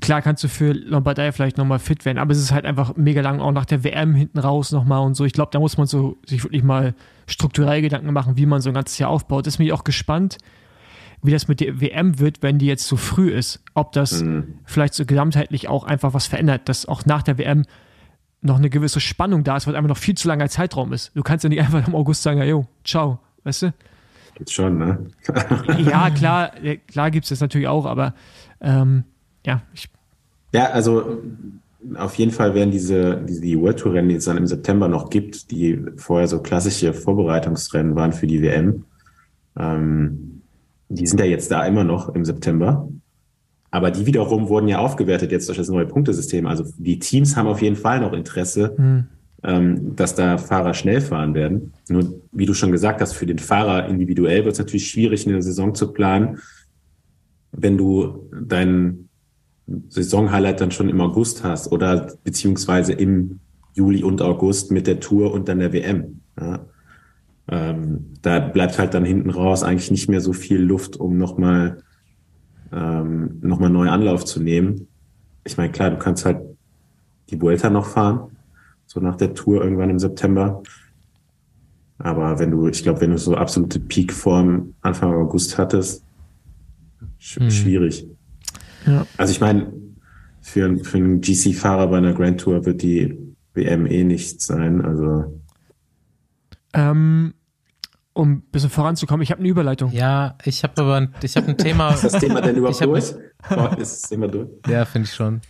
klar kannst du für Lombardei vielleicht nochmal fit werden, aber es ist halt einfach mega lang, auch nach der WM hinten raus nochmal und so. Ich glaube, da muss man so sich wirklich mal strukturell Gedanken machen, wie man so ein ganzes Jahr aufbaut. Das bin ich auch gespannt, wie das mit der WM wird, wenn die jetzt so früh ist. Ob das mhm. vielleicht so gesamtheitlich auch einfach was verändert, dass auch nach der WM noch eine gewisse Spannung da ist, weil einfach noch viel zu langer Zeitraum ist. Du kannst ja nicht einfach im August sagen, ja, jo, ciao, weißt du? Jetzt schon, ne? ja, klar, klar gibt es das natürlich auch, aber ähm, ja, ich. Ja, also auf jeden Fall werden diese, diese die World Tour Rennen, die es dann im September noch gibt, die vorher so klassische Vorbereitungsrennen waren für die WM, ähm, die sind ja jetzt da immer noch im September. Aber die wiederum wurden ja aufgewertet jetzt durch das neue Punktesystem. Also die Teams haben auf jeden Fall noch Interesse, mhm. Ähm, dass da Fahrer schnell fahren werden. Nur, wie du schon gesagt hast, für den Fahrer individuell wird es natürlich schwierig, eine Saison zu planen, wenn du dein Saisonhighlight dann schon im August hast oder beziehungsweise im Juli und August mit der Tour und dann der WM. Ja. Ähm, da bleibt halt dann hinten raus eigentlich nicht mehr so viel Luft, um nochmal ähm, nochmal neu Anlauf zu nehmen. Ich meine, klar, du kannst halt die Vuelta noch fahren, so nach der Tour irgendwann im September. Aber wenn du, ich glaube, wenn du so absolute Peakform Anfang August hattest, sch hm. schwierig. Ja. Also ich meine, für, für einen GC-Fahrer bei einer Grand Tour wird die WM eh nichts sein. Also ähm, um ein bisschen voranzukommen. Ich habe eine Überleitung. Ja, ich habe aber ein, ich hab ein Thema. Ist das Thema denn überhaupt durch? Oh, ist das Thema durch? Ja, finde ich schon.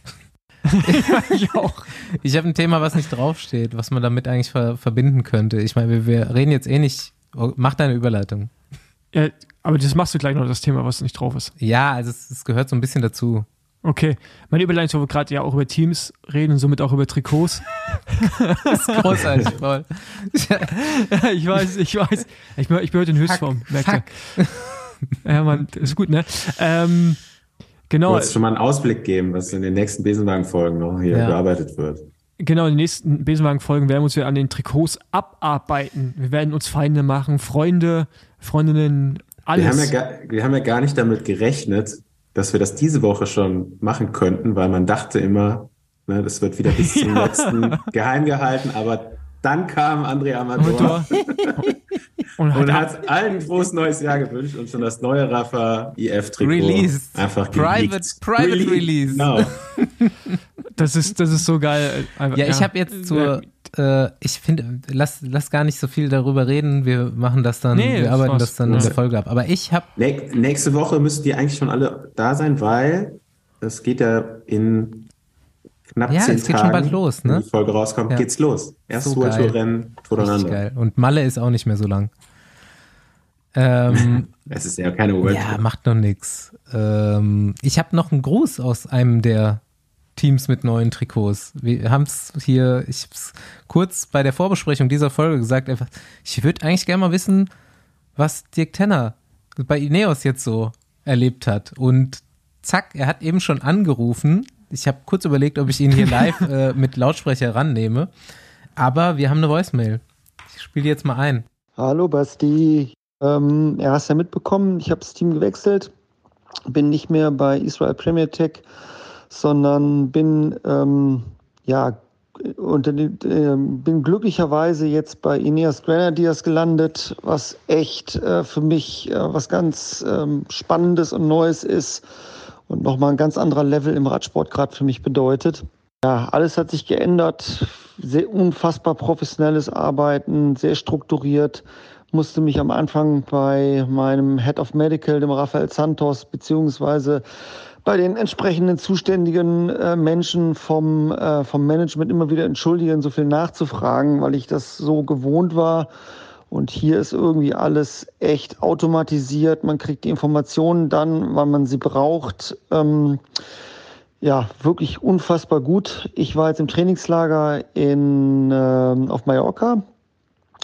ich auch. Ich habe ein Thema, was nicht draufsteht, was man damit eigentlich ver verbinden könnte. Ich meine, wir, wir, reden jetzt eh nicht. Oh, mach deine Überleitung. Ja, aber das machst du gleich noch, das Thema, was nicht drauf ist. Ja, also es, es gehört so ein bisschen dazu. Okay. Meine Überleitung, wo wir gerade ja auch über Teams reden und somit auch über Trikots. das ist großartig, Paul. ich weiß, ich weiß. Ich bin, ich bin heute in Höchstform, merkt ihr. Ja, man, ist gut, ne? Ähm, genau. Du schon mal einen Ausblick geben, was in den nächsten Besenwagen-Folgen noch hier ja. bearbeitet wird. Genau, in den nächsten Besenwagen-Folgen werden wir uns wieder an den Trikots abarbeiten. Wir werden uns Feinde machen, Freunde, Freundinnen, alles. Wir haben ja gar, wir haben ja gar nicht damit gerechnet, dass wir das diese Woche schon machen könnten, weil man dachte immer, ne, das wird wieder bis zum ja. letzten geheim gehalten, aber dann kam André Amador und, und hat allen ein frohes neues Jahr gewünscht und schon das neue Rafa IF-Trikot Released. einfach Private, private Release. Release. Genau. Das ist, das ist so geil. ja, ja, ich habe jetzt zur, äh, ich finde, lass, lass gar nicht so viel darüber reden. Wir machen das dann, nee, wir arbeiten das dann in der Folge ab. Aber ich habe. Nächste Woche müssen die eigentlich schon alle da sein, weil es geht ja in knapp ja, zehn es geht Tagen, schon bald los, ne? Wenn die Folge rauskommt, ja. geht's los. Erst so Rennen voneinander. Geil. Und Malle ist auch nicht mehr so lang. Ähm, es ist ja keine World Ja, macht noch nix. Ähm, ich habe noch einen Gruß aus einem der Teams mit neuen Trikots. Wir haben es hier, ich habe es kurz bei der Vorbesprechung dieser Folge gesagt, einfach, ich würde eigentlich gerne mal wissen, was Dirk Tenner bei Ineos jetzt so erlebt hat. Und zack, er hat eben schon angerufen. Ich habe kurz überlegt, ob ich ihn hier live äh, mit Lautsprecher rannehme. Aber wir haben eine Voicemail. Ich spiele jetzt mal ein. Hallo Basti. Ähm, er hast ja mitbekommen, ich habe das Team gewechselt, bin nicht mehr bei Israel Premier Tech sondern bin ähm, ja die, äh, bin glücklicherweise jetzt bei Ineos Grenadiers gelandet, was echt äh, für mich äh, was ganz ähm, Spannendes und Neues ist und nochmal ein ganz anderer Level im Radsport gerade für mich bedeutet. Ja, alles hat sich geändert, sehr unfassbar professionelles Arbeiten, sehr strukturiert. Musste mich am Anfang bei meinem Head of Medical, dem Rafael Santos, beziehungsweise bei den entsprechenden zuständigen äh, Menschen vom, äh, vom Management immer wieder entschuldigen, so viel nachzufragen, weil ich das so gewohnt war. Und hier ist irgendwie alles echt automatisiert. Man kriegt die Informationen dann, wann man sie braucht. Ähm, ja, wirklich unfassbar gut. Ich war jetzt im Trainingslager in, äh, auf Mallorca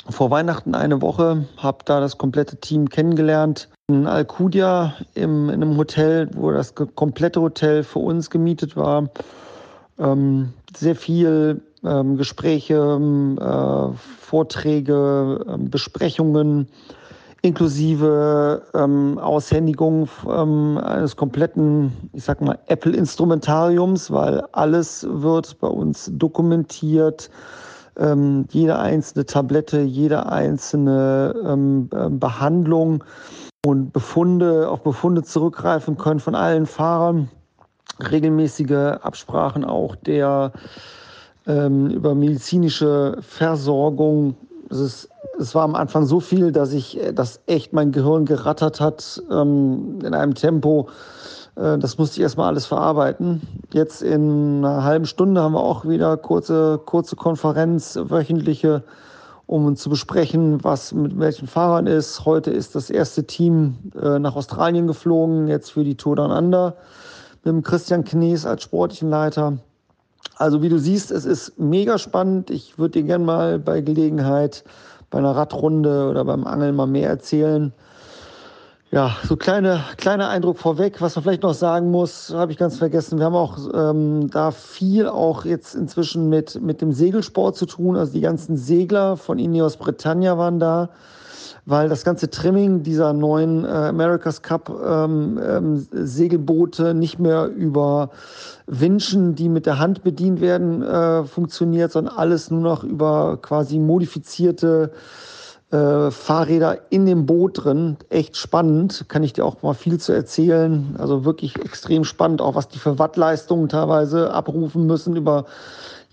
vor Weihnachten eine Woche, habe da das komplette Team kennengelernt. In Alcudia im, in einem Hotel, wo das komplette Hotel für uns gemietet war. Ähm, sehr viel ähm, Gespräche, ähm, äh, Vorträge, äh, Besprechungen inklusive ähm, Aushändigung ähm, eines kompletten, ich sag mal, Apple-Instrumentariums, weil alles wird bei uns dokumentiert. Ähm, jede einzelne Tablette, jede einzelne ähm, äh, Behandlung und Befunde, auf Befunde zurückgreifen können von allen Fahrern. Regelmäßige Absprachen auch der ähm, über medizinische Versorgung. Es ist es war am Anfang so viel, dass ich, äh, das echt mein Gehirn gerattert hat ähm, in einem Tempo. Äh, das musste ich erstmal alles verarbeiten. Jetzt in einer halben Stunde haben wir auch wieder kurze, kurze Konferenz, wöchentliche, um zu besprechen, was mit welchen Fahrern ist. Heute ist das erste Team äh, nach Australien geflogen, jetzt für die Tour Down Under mit dem Christian Knies als sportlichen Leiter. Also wie du siehst, es ist mega spannend. Ich würde dir gerne mal bei Gelegenheit bei einer Radrunde oder beim Angeln mal mehr erzählen. Ja, so kleine, kleiner Eindruck vorweg. Was man vielleicht noch sagen muss, habe ich ganz vergessen. Wir haben auch ähm, da viel auch jetzt inzwischen mit, mit dem Segelsport zu tun. Also die ganzen Segler von Ineos Britannia waren da weil das ganze Trimming dieser neuen äh, America's Cup ähm, ähm, Segelboote nicht mehr über Winschen, die mit der Hand bedient werden, äh, funktioniert, sondern alles nur noch über quasi modifizierte äh, Fahrräder in dem Boot drin. Echt spannend, kann ich dir auch mal viel zu erzählen. Also wirklich extrem spannend, auch was die für Wattleistungen teilweise abrufen müssen über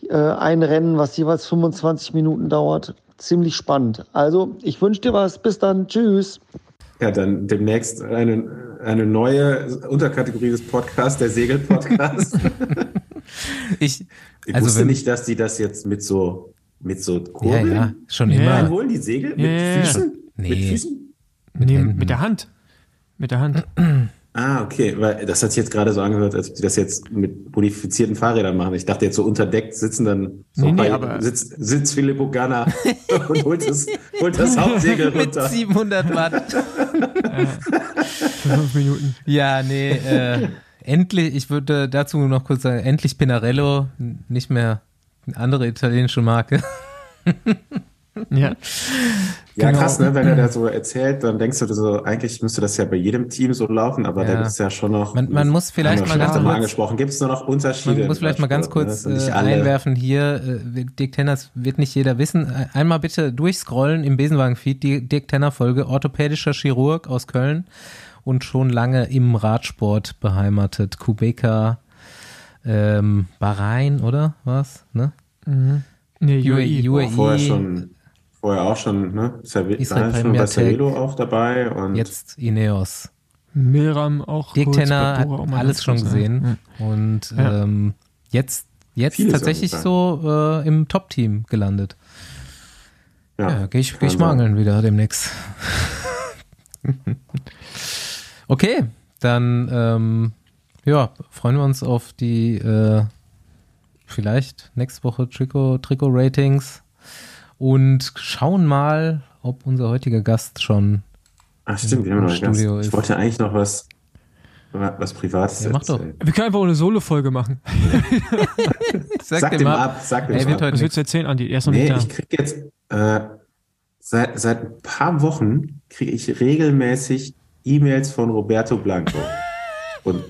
äh, ein Rennen, was jeweils 25 Minuten dauert. Ziemlich spannend. Also, ich wünsche dir was. Bis dann. Tschüss. Ja, dann demnächst eine, eine neue Unterkategorie des Podcasts, der Segel-Podcast. ich, ich also wusste nicht, dass die das jetzt mit so, mit so ja, Kurbeln ja, schon Ja. immer. reinholen, die Segel? Mit Ja, ja, ja. Füßen? Nee. Mit Füßen? Nee, Händen. mit der Hand. Mit der Hand. Ah, okay, weil das hat sich jetzt gerade so angehört, als ob die das jetzt mit modifizierten Fahrrädern machen. Ich dachte jetzt so unterdeckt sitzen dann so Nee, nee, bei, aber- sitzt, sitzt Filippo Ganna und holt das, holt das Hauptsegel Mit runter. 700 Watt. Für fünf Minuten. Ja, nee, äh, endlich, ich würde dazu noch kurz sagen, endlich Pinarello, nicht mehr eine andere italienische Marke. Ja. Ja, Genau. krass, ne? Wenn er da so erzählt, dann denkst du so, eigentlich müsste das ja bei jedem Team so laufen, aber Ja. da gibt es ja schon noch. Man- man muss vielleicht mal schon ganz mal kurz- angesprochen. Gibt es nur noch Unterschiede? Man muss vielleicht mal ganz Radsport, kurz ne? Äh, einwerfen hier, äh, Dirk Tenners wird nicht jeder wissen. Äh, Einmal bitte durchscrollen im Besenwagen-Feed, die Dirk Tenner-Folge, orthopädischer Chirurg aus Köln und schon lange im Radsport beheimatet. Kubeka, ähm, Bahrain, oder was? Ne? Nee, UAE. UAE. UAE. Vorher auch schon, ne? Servi- Israel war schon bei. Cervelo auch dabei und Jetzt Ineos. Milram auch. Dirk kurz, Tenner hat Bora auch mal alles schon gesehen ja. und Ja. ähm, jetzt, jetzt Vieles tatsächlich so äh, im Top-Team gelandet. ja, Ja, gehe ich, geh ich man mal sagen. angeln wieder demnächst. okay, dann ähm, ja, freuen wir uns auf die äh, vielleicht nächste Woche Trikot, Trikot-Ratings und schauen mal, ob unser heutiger Gast schon. Ach stimmt, wir haben im noch ganz, Studio ich ist. wollte eigentlich noch was, was Privates Ja, mach doch. erzählen. Wir können einfach eine Solo-Folge machen. Sag, Sag dem ab, sag dem wird ab. heute Was willst du erzählen, Andi? Er ist noch Nee, nicht da. ich krieg jetzt äh, seit, seit ein paar Wochen kriege ich regelmäßig E-Mails von Roberto Blanco. Und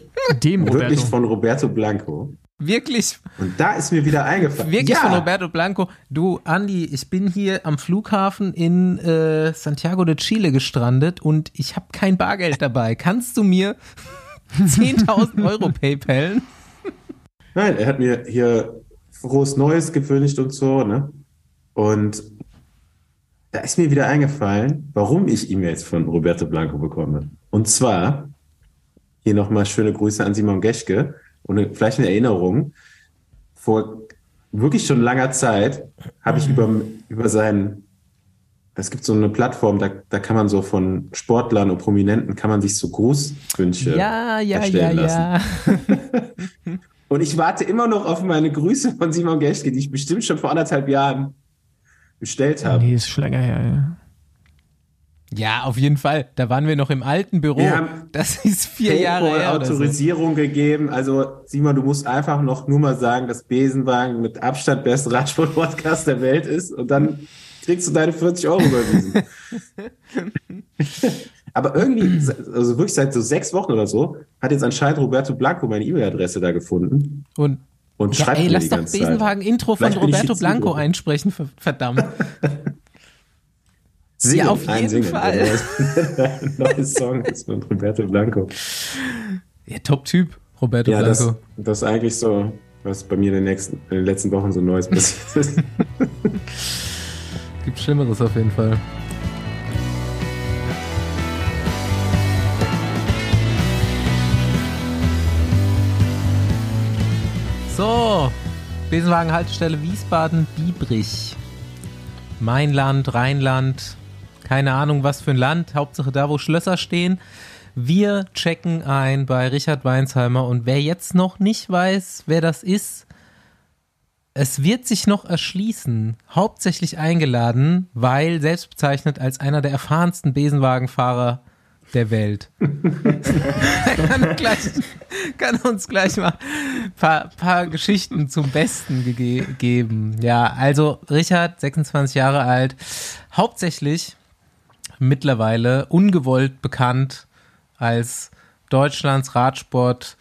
Dem wirklich Roberto. von Roberto Blanco. Wirklich Und da ist mir wieder eingefallen. Wirklich ja, von Roberto Blanco. Du, Andi, ich bin hier am Flughafen in äh, Santiago de Chile gestrandet und ich habe kein Bargeld dabei. Kannst du mir 10.000 Euro PayPalen? Nein, er hat mir hier frohes Neues gewünscht und so, ne? Und da ist mir wieder eingefallen, warum ich E-Mails von Roberto Blanco bekomme. Und zwar, hier nochmal schöne Grüße an Simon Geschke und eine, vielleicht eine Erinnerung. Vor wirklich schon langer Zeit habe ich über, über seinen, es gibt so eine Plattform, da, da kann man so von Sportlern und Prominenten, kann man sich so Grußwünsche Ja, ja, ja, erstellen lassen. ja. Und ich warte immer noch auf meine Grüße von Simon Geschke, die ich bestimmt schon vor anderthalb Jahren bestellt habe. Nee, ist schon länger her. Ja. Ja, auf jeden Fall. Da waren wir noch im alten Büro. Wir haben Das ist vier Jahre her. Oder so. Autorisierung gegeben. Also Simon, du musst einfach noch nur mal sagen, dass Besenwagen mit Abstand beste Radsport-Podcast der Welt ist. Und dann kriegst du deine 40 Euro überwiesen. Aber irgendwie, also wirklich seit so sechs Wochen oder so, hat jetzt anscheinend Roberto Blanco meine E-Mail-Adresse da gefunden. Und Und ja, schreibt ey, mir lass die doch. Besenwagen-Intro von Roberto Blanco einsprechen, ver- verdammt. Singen, Ja, auf ein jeden Singen. Fall. Der neue Song ist von Roberto Blanco. Ja, Top-Typ, Roberto Ja, das, Blanco. das ist eigentlich so, was bei mir in den, nächsten, in den letzten Wochen so Neues passiert ist. Gibt Schlimmeres auf jeden Fall. So, Besenwagen-Haltestelle Wiesbaden-Biebrich. Mein Land, Rheinland, keine Ahnung was für ein Land, Hauptsache da, wo Schlösser stehen. Wir checken ein bei Richard Weinsheimer und wer jetzt noch nicht weiß, wer das ist, es wird sich noch erschließen. Hauptsächlich eingeladen, weil selbstbezeichnet als einer der erfahrensten Besenwagenfahrer der Welt. kann, gleich, kann uns gleich mal ein paar, paar Geschichten zum Besten gege geben. Ja, also Richard, 26 Jahre alt, hauptsächlich mittlerweile ungewollt bekannt als Deutschlands Radsport.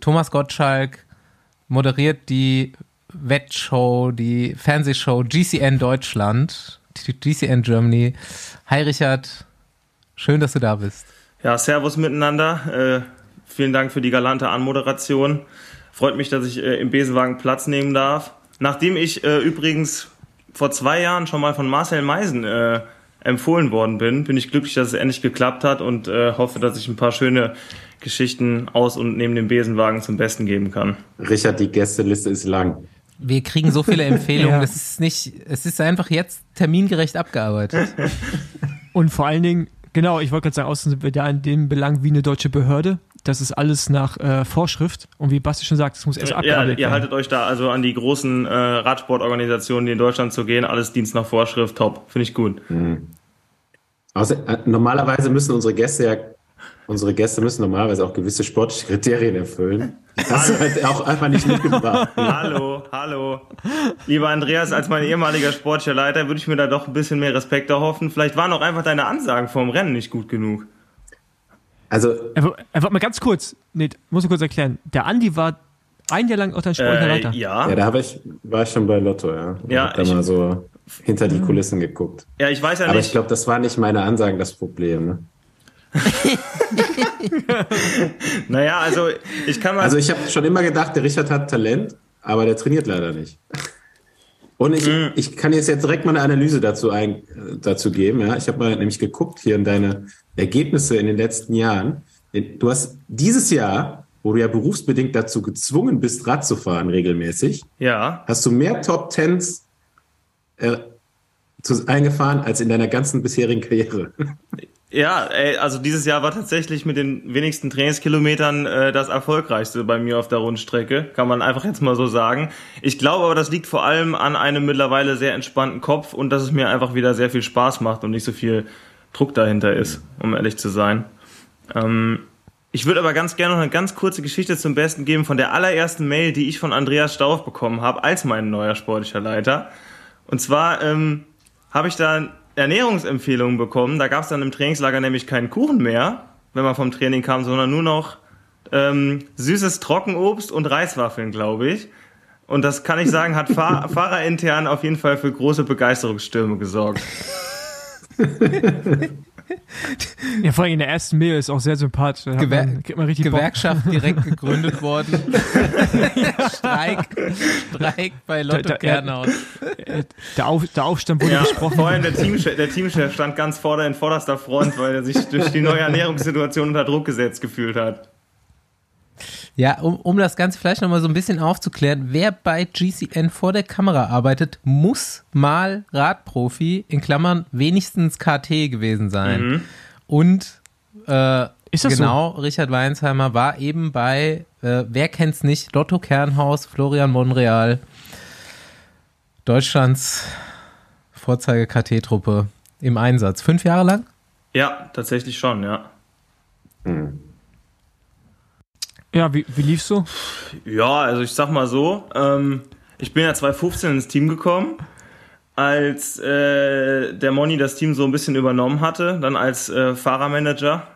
Thomas Gottschalk moderiert die Wettshow, die Fernsehshow GCN Deutschland, GCN Germany. Hi Richard, schön, dass du da bist. Ja, Servus miteinander. Äh, vielen Dank für die galante Anmoderation. Freut mich, dass ich äh, im Besenwagen Platz nehmen darf. Nachdem ich äh, übrigens vor zwei Jahren schon mal von Marcel Meisen äh, empfohlen worden bin, bin ich glücklich, dass es endlich geklappt hat und äh, hoffe, dass ich ein paar schöne Geschichten aus und neben dem Besenwagen zum Besten geben kann. Richard, die Gästeliste ist lang. Wir kriegen so viele Empfehlungen, Ja. das ist nicht, es ist einfach jetzt termingerecht abgearbeitet. Und vor allen Dingen, genau, ich wollte gerade sagen, außen sind wir da in dem Belang wie eine deutsche Behörde. Das ist alles nach äh, Vorschrift. Und wie Basti schon sagt, es muss erst Ja, abgearbeitet ihr werden. haltet euch da also an die großen äh, Radsportorganisationen, die in Deutschland zu gehen. Alles Dienst nach Vorschrift, top. Finde ich gut. Außer, äh, normalerweise müssen unsere Gäste ja, unsere Gäste müssen normalerweise auch gewisse sportliche Kriterien erfüllen. Das hast du halt auch einfach nicht mitgebracht. Hallo, hallo. Lieber Andreas, als mein ehemaliger sportlicher Leiter würde ich mir da doch ein bisschen mehr Respekt erhoffen. Vielleicht waren auch einfach deine Ansagen vorm Rennen nicht gut genug. Also, Er, er, warte mal ganz kurz. Nee, muss ich kurz erklären. Der Andi war ein Jahr lang auch dein sportlicher Äh, Leiter. ja. ja, da habe ich, war ich schon bei Lotto, ja. Und Ja, hab da ich- mal so hinter die Kulissen geguckt. ja, ich weiß ja Aber nicht. ich glaube, das war nicht meine Ansagen das Problem. Ne? naja, also ich kann mal. Also ich habe schon immer gedacht, der Richard hat Talent, aber der trainiert leider nicht. Und ich, Mhm. ich kann jetzt, jetzt direkt mal eine Analyse dazu, ein, äh, dazu geben. Ja? Ich habe mal nämlich geguckt hier in deine Ergebnisse in den letzten Jahren. Du hast dieses Jahr, wo du ja berufsbedingt dazu gezwungen bist, Rad zu fahren regelmäßig, ja, hast du mehr Top Tens äh, zu, eingefahren als in deiner ganzen bisherigen Karriere. ja, ey, also dieses Jahr war tatsächlich mit den wenigsten Trainingskilometern äh, das erfolgreichste bei mir auf der Rundstrecke, kann man einfach jetzt mal so sagen. Ich glaube aber, das liegt vor allem an einem mittlerweile sehr entspannten Kopf und dass es mir einfach wieder sehr viel Spaß macht und nicht so viel Druck dahinter ist, um ehrlich zu sein. Ähm, ich würde aber ganz gerne noch eine ganz kurze Geschichte zum Besten geben von der allerersten Mail, die ich von Andreas Stauf bekommen habe, als mein neuer sportlicher Leiter. Und zwar ähm, habe ich da Ernährungsempfehlungen bekommen. Da gab es dann im Trainingslager nämlich keinen Kuchen mehr, wenn man vom Training kam, sondern nur noch ähm, süßes Trockenobst und Reiswaffeln, glaube ich. Und das kann ich sagen, hat Fahr fahrerintern auf jeden Fall für große Begeisterungsstürme gesorgt. Ja, vor allem in der ersten Mail ist auch sehr sympathisch. Da Gewer man, kriegt man richtig Bock. Gewerkschaft direkt gegründet worden. Streik, Streik bei Lotto Da- da- Kernhaus. Äh, Der, Auf, der Aufstand wurde Ja, besprochen. vor allem der Teamchef, der Teamchef stand ganz vorder in vorderster Front, weil er sich durch die neue Ernährungssituation unter Druck gesetzt gefühlt hat. Ja, um, um das Ganze vielleicht nochmal so ein bisschen aufzuklären, wer bei GCN vor der Kamera arbeitet, muss mal Radprofi, in Klammern wenigstens KT gewesen sein. Und äh, Ist das genau, Richard Weinsheimer war eben bei, äh, wer kennt's nicht, Lotto Kernhaus, Florian Monreal, Deutschlands Vorzeige-KT-Truppe im Einsatz. Fünf Jahre lang? Ja, tatsächlich schon, ja. Ja, wie, wie lief's so? Ja, also ich sag mal so, ähm, ich bin ja 2015 ins Team gekommen als äh, der Moni das Team so ein bisschen übernommen hatte, dann als äh, Fahrermanager.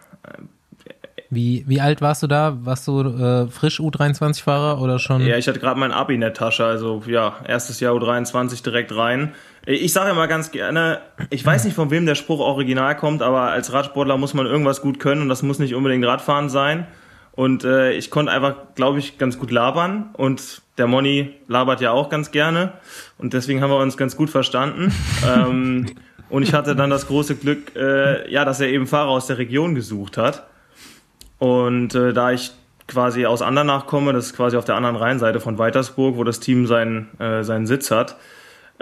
Wie, wie alt warst du da? Warst du äh, frisch U23-Fahrer oder schon? Ja, ich hatte gerade mein Abi in der Tasche, also ja, erstes Jahr U23 direkt rein. Ich sage immer ganz gerne, ich weiß nicht, von wem der Spruch original kommt, aber als Radsportler muss man irgendwas gut können und das muss nicht unbedingt Radfahren sein. Und äh, ich konnte einfach, glaube ich, ganz gut labern und der Moni labert ja auch ganz gerne und deswegen haben wir uns ganz gut verstanden. ähm, und ich hatte dann das große Glück, äh, ja, dass er eben Fahrer aus der Region gesucht hat. Und äh, da ich quasi aus Andernach komme, das ist quasi auf der anderen Rheinseite von Weitersburg, wo das Team seinen, äh, seinen Sitz hat,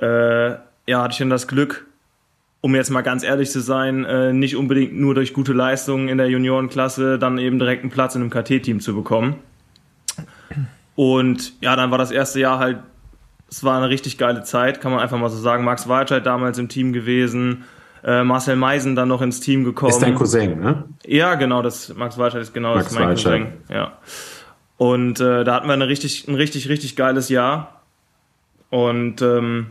äh, ja, hatte ich dann das Glück, um jetzt mal ganz ehrlich zu sein, äh, nicht unbedingt nur durch gute Leistungen in der Juniorenklasse dann eben direkt einen Platz in einem KT-Team zu bekommen. Und ja, dann war das erste Jahr halt, es war eine richtig geile Zeit, kann man einfach mal so sagen. Max Walscheid damals im Team gewesen, äh, Marcel Meisen dann noch ins Team gekommen. Ist dein Cousin, ne? Ja, genau, das Max Walscheid ist genau Max das mein Walscheid. Cousin. Ja. Und äh, da hatten wir eine richtig, ein richtig, richtig geiles Jahr. Und ähm,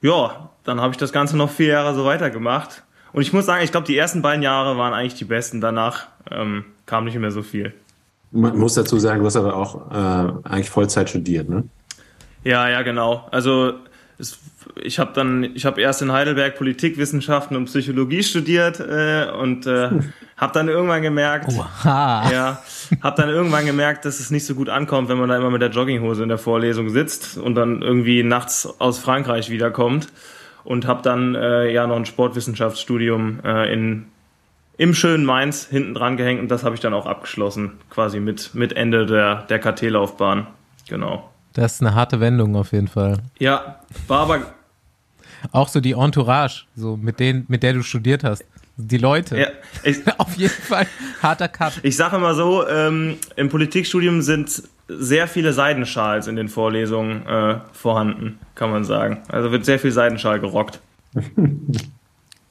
ja, dann habe ich das Ganze noch vier Jahre so weitergemacht. Und ich muss sagen, ich glaube, die ersten beiden Jahre waren eigentlich die besten. Danach ähm, kam nicht mehr so viel. Man muss dazu sagen, du hast aber auch äh, eigentlich Vollzeit studiert, ne? Ja, ja, genau. Also es, ich habe dann, ich habe erst in Heidelberg Politikwissenschaften und Psychologie studiert äh, und äh, habe dann irgendwann gemerkt, Oha. ja, habe dann irgendwann gemerkt, dass es nicht so gut ankommt, wenn man da immer mit der Jogginghose in der Vorlesung sitzt und dann irgendwie nachts aus Frankreich wiederkommt und habe dann äh, ja noch ein Sportwissenschaftsstudium äh, in im schönen Mainz hinten dran gehängt und das habe ich dann auch abgeschlossen, quasi mit mit Ende der der KT-Laufbahn. Genau. Das ist eine harte Wendung auf jeden Fall. Ja, war aber Auch so die Entourage, so mit denen, mit der du studiert hast. Die Leute. ja, ich, Auf jeden Fall harter Cut. Ich sage immer so, ähm, im Politikstudium sind sehr viele Seidenschals in den Vorlesungen äh, vorhanden, kann man sagen. Also wird sehr viel Seidenschal gerockt.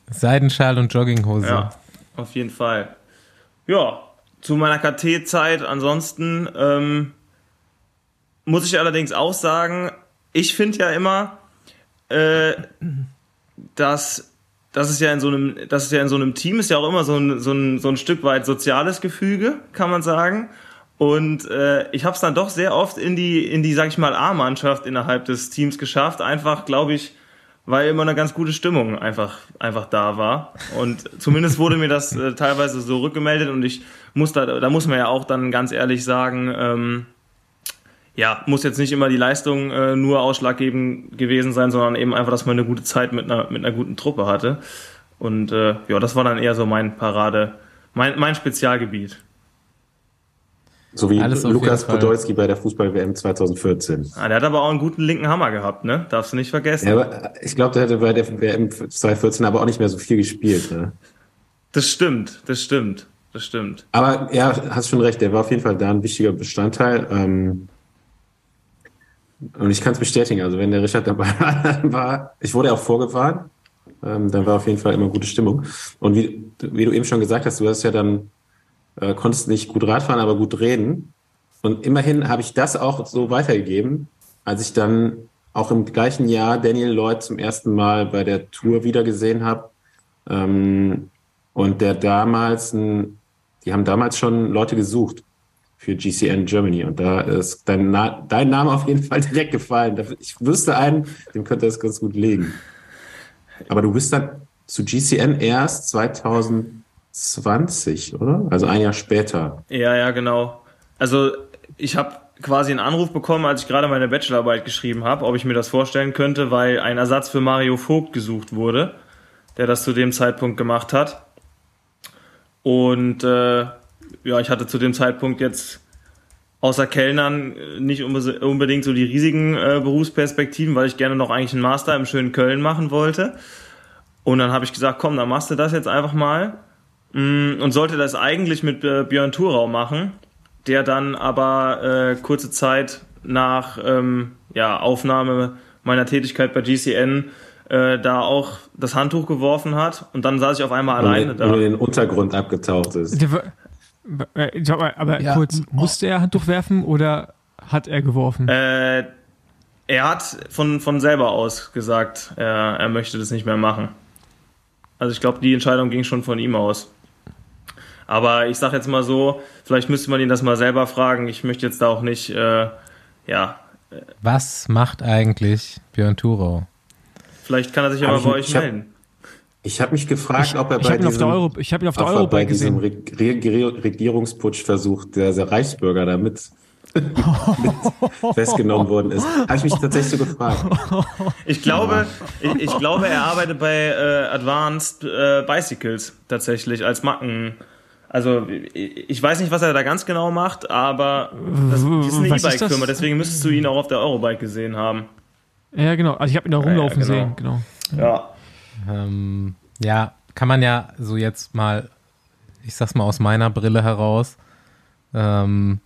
Seidenschal und Jogginghose. Ja, auf jeden Fall. Ja, zu meiner KT-Zeit ansonsten ähm, muss ich allerdings auch sagen, ich finde ja immer, äh, dass das ist ja in so einem, das ist ja in so einem Team ist ja auch immer so ein, so ein, so ein Stück weit soziales Gefüge, kann man sagen. Und äh, ich habe es dann doch sehr oft in die, in die, sag ich mal, A-Mannschaft innerhalb des Teams geschafft. Einfach, glaube ich, weil immer eine ganz gute Stimmung einfach, einfach da war. Und zumindest wurde mir das äh, teilweise so rückgemeldet und ich muss da, da muss man ja auch dann ganz ehrlich sagen, ähm, ja, muss jetzt nicht immer die Leistung äh, nur ausschlaggebend gewesen sein, sondern eben einfach, dass man eine gute Zeit mit einer, mit einer guten Truppe hatte. Und äh, ja, das war dann eher so mein Parade, mein, mein Spezialgebiet. So wie Alles Lukas. Podolski bei der Fußball-WM 2014. Ah, der hat aber auch einen guten linken Hammer gehabt, ne? Darfst du nicht vergessen. Ja, aber ich glaube, der hätte bei der WM 2014 aber auch nicht mehr so viel gespielt. Ne? Das stimmt, das stimmt, das stimmt. Aber ja, hast schon recht, der war auf jeden Fall da ein wichtiger Bestandteil. Ähm, und ich kann es bestätigen, also wenn der Richard dabei war, ich wurde auch vorgefahren, ähm, dann war auf jeden Fall immer gute Stimmung. Und wie, wie du eben schon gesagt hast, du hast ja dann, äh, konntest nicht gut Radfahren, aber gut reden. Und immerhin habe ich das auch so weitergegeben, als ich dann auch im gleichen Jahr Daniel Lloyd zum ersten Mal bei der Tour wiedergesehen habe. Ähm, und der damals, ein, die haben damals schon Leute gesucht für GCN Germany. Und da ist dein, Na dein Name auf jeden Fall direkt gefallen. Ich wüsste einen, dem könnte das ganz gut liegen. Aber du bist dann zu GCN erst 2020, oder? Also ein Jahr später. Ja, ja, genau. Also ich habe quasi einen Anruf bekommen, als ich gerade meine Bachelorarbeit geschrieben habe, ob ich mir das vorstellen könnte, weil ein Ersatz für Mario Vogt gesucht wurde, der das zu dem Zeitpunkt gemacht hat. Und äh, ja, ich hatte zu dem Zeitpunkt jetzt außer Kellnern äh, nicht unbe- unbedingt so die riesigen äh, Berufsperspektiven, weil ich gerne noch eigentlich einen Master im schönen Köln machen wollte. Und dann habe ich gesagt, komm, dann machst du das jetzt einfach mal. Mm, Und sollte das eigentlich mit äh, Björn Thurau machen, der dann aber äh, kurze Zeit nach ähm, ja, Aufnahme meiner Tätigkeit bei GCN äh, da auch das Handtuch geworfen hat. Und dann saß ich auf einmal alleine und da. in den Untergrund abgetaucht ist. Äh, sag mal, Aber Ja. kurz, musste er Handtuch werfen oder hat er geworfen? Äh, er hat von, von selber aus gesagt, er, er möchte das nicht mehr machen. Also ich glaube, die Entscheidung ging schon von ihm aus. Aber ich sage jetzt mal so, vielleicht müsste man ihn das mal selber fragen. Ich möchte jetzt da auch nicht, äh, ja. Was macht eigentlich Björn Thurau? Vielleicht kann er sich aber bei euch melden. Ich habe mich gefragt, Ich, ob er bei diesem, Euro, ich habe ihn auf der er bei diesem. Re Re Regierungsputsch versucht, der, der Reichsbürger da mit, mit festgenommen worden ist. Habe ich mich tatsächlich so gefragt. Ich glaube, ich, ich glaube, er arbeitet bei äh, Advanced äh, Bicycles tatsächlich als Macken. Also ich weiß nicht, was er da ganz genau macht, aber das ist eine Was ist das? E-Bike-Firma, deswegen müsstest du ihn auch auf der Eurobike gesehen haben. Ja, genau. Also ich habe ihn da rumlaufen Ja, ja, sehen, genau. Ja. Ähm, ja, kann man ja so jetzt mal, ich sag's mal aus meiner Brille heraus, ähm,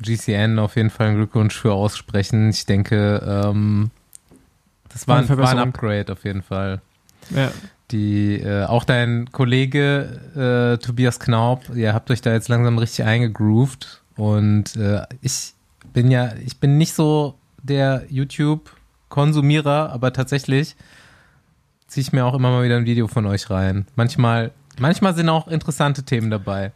GCN auf jeden Fall einen Glückwunsch für aussprechen. Ich denke, ähm, das war ein, war ein. Upgrade auf jeden Fall. Ja. Die, äh, auch dein Kollege äh, Tobias Knaub, ihr habt euch da jetzt langsam richtig eingegroovt und äh, ich bin ja, ich bin nicht so der YouTube-Konsumierer, aber tatsächlich ziehe ich mir auch immer mal wieder ein Video von euch rein. Manchmal, manchmal sind auch interessante Themen dabei.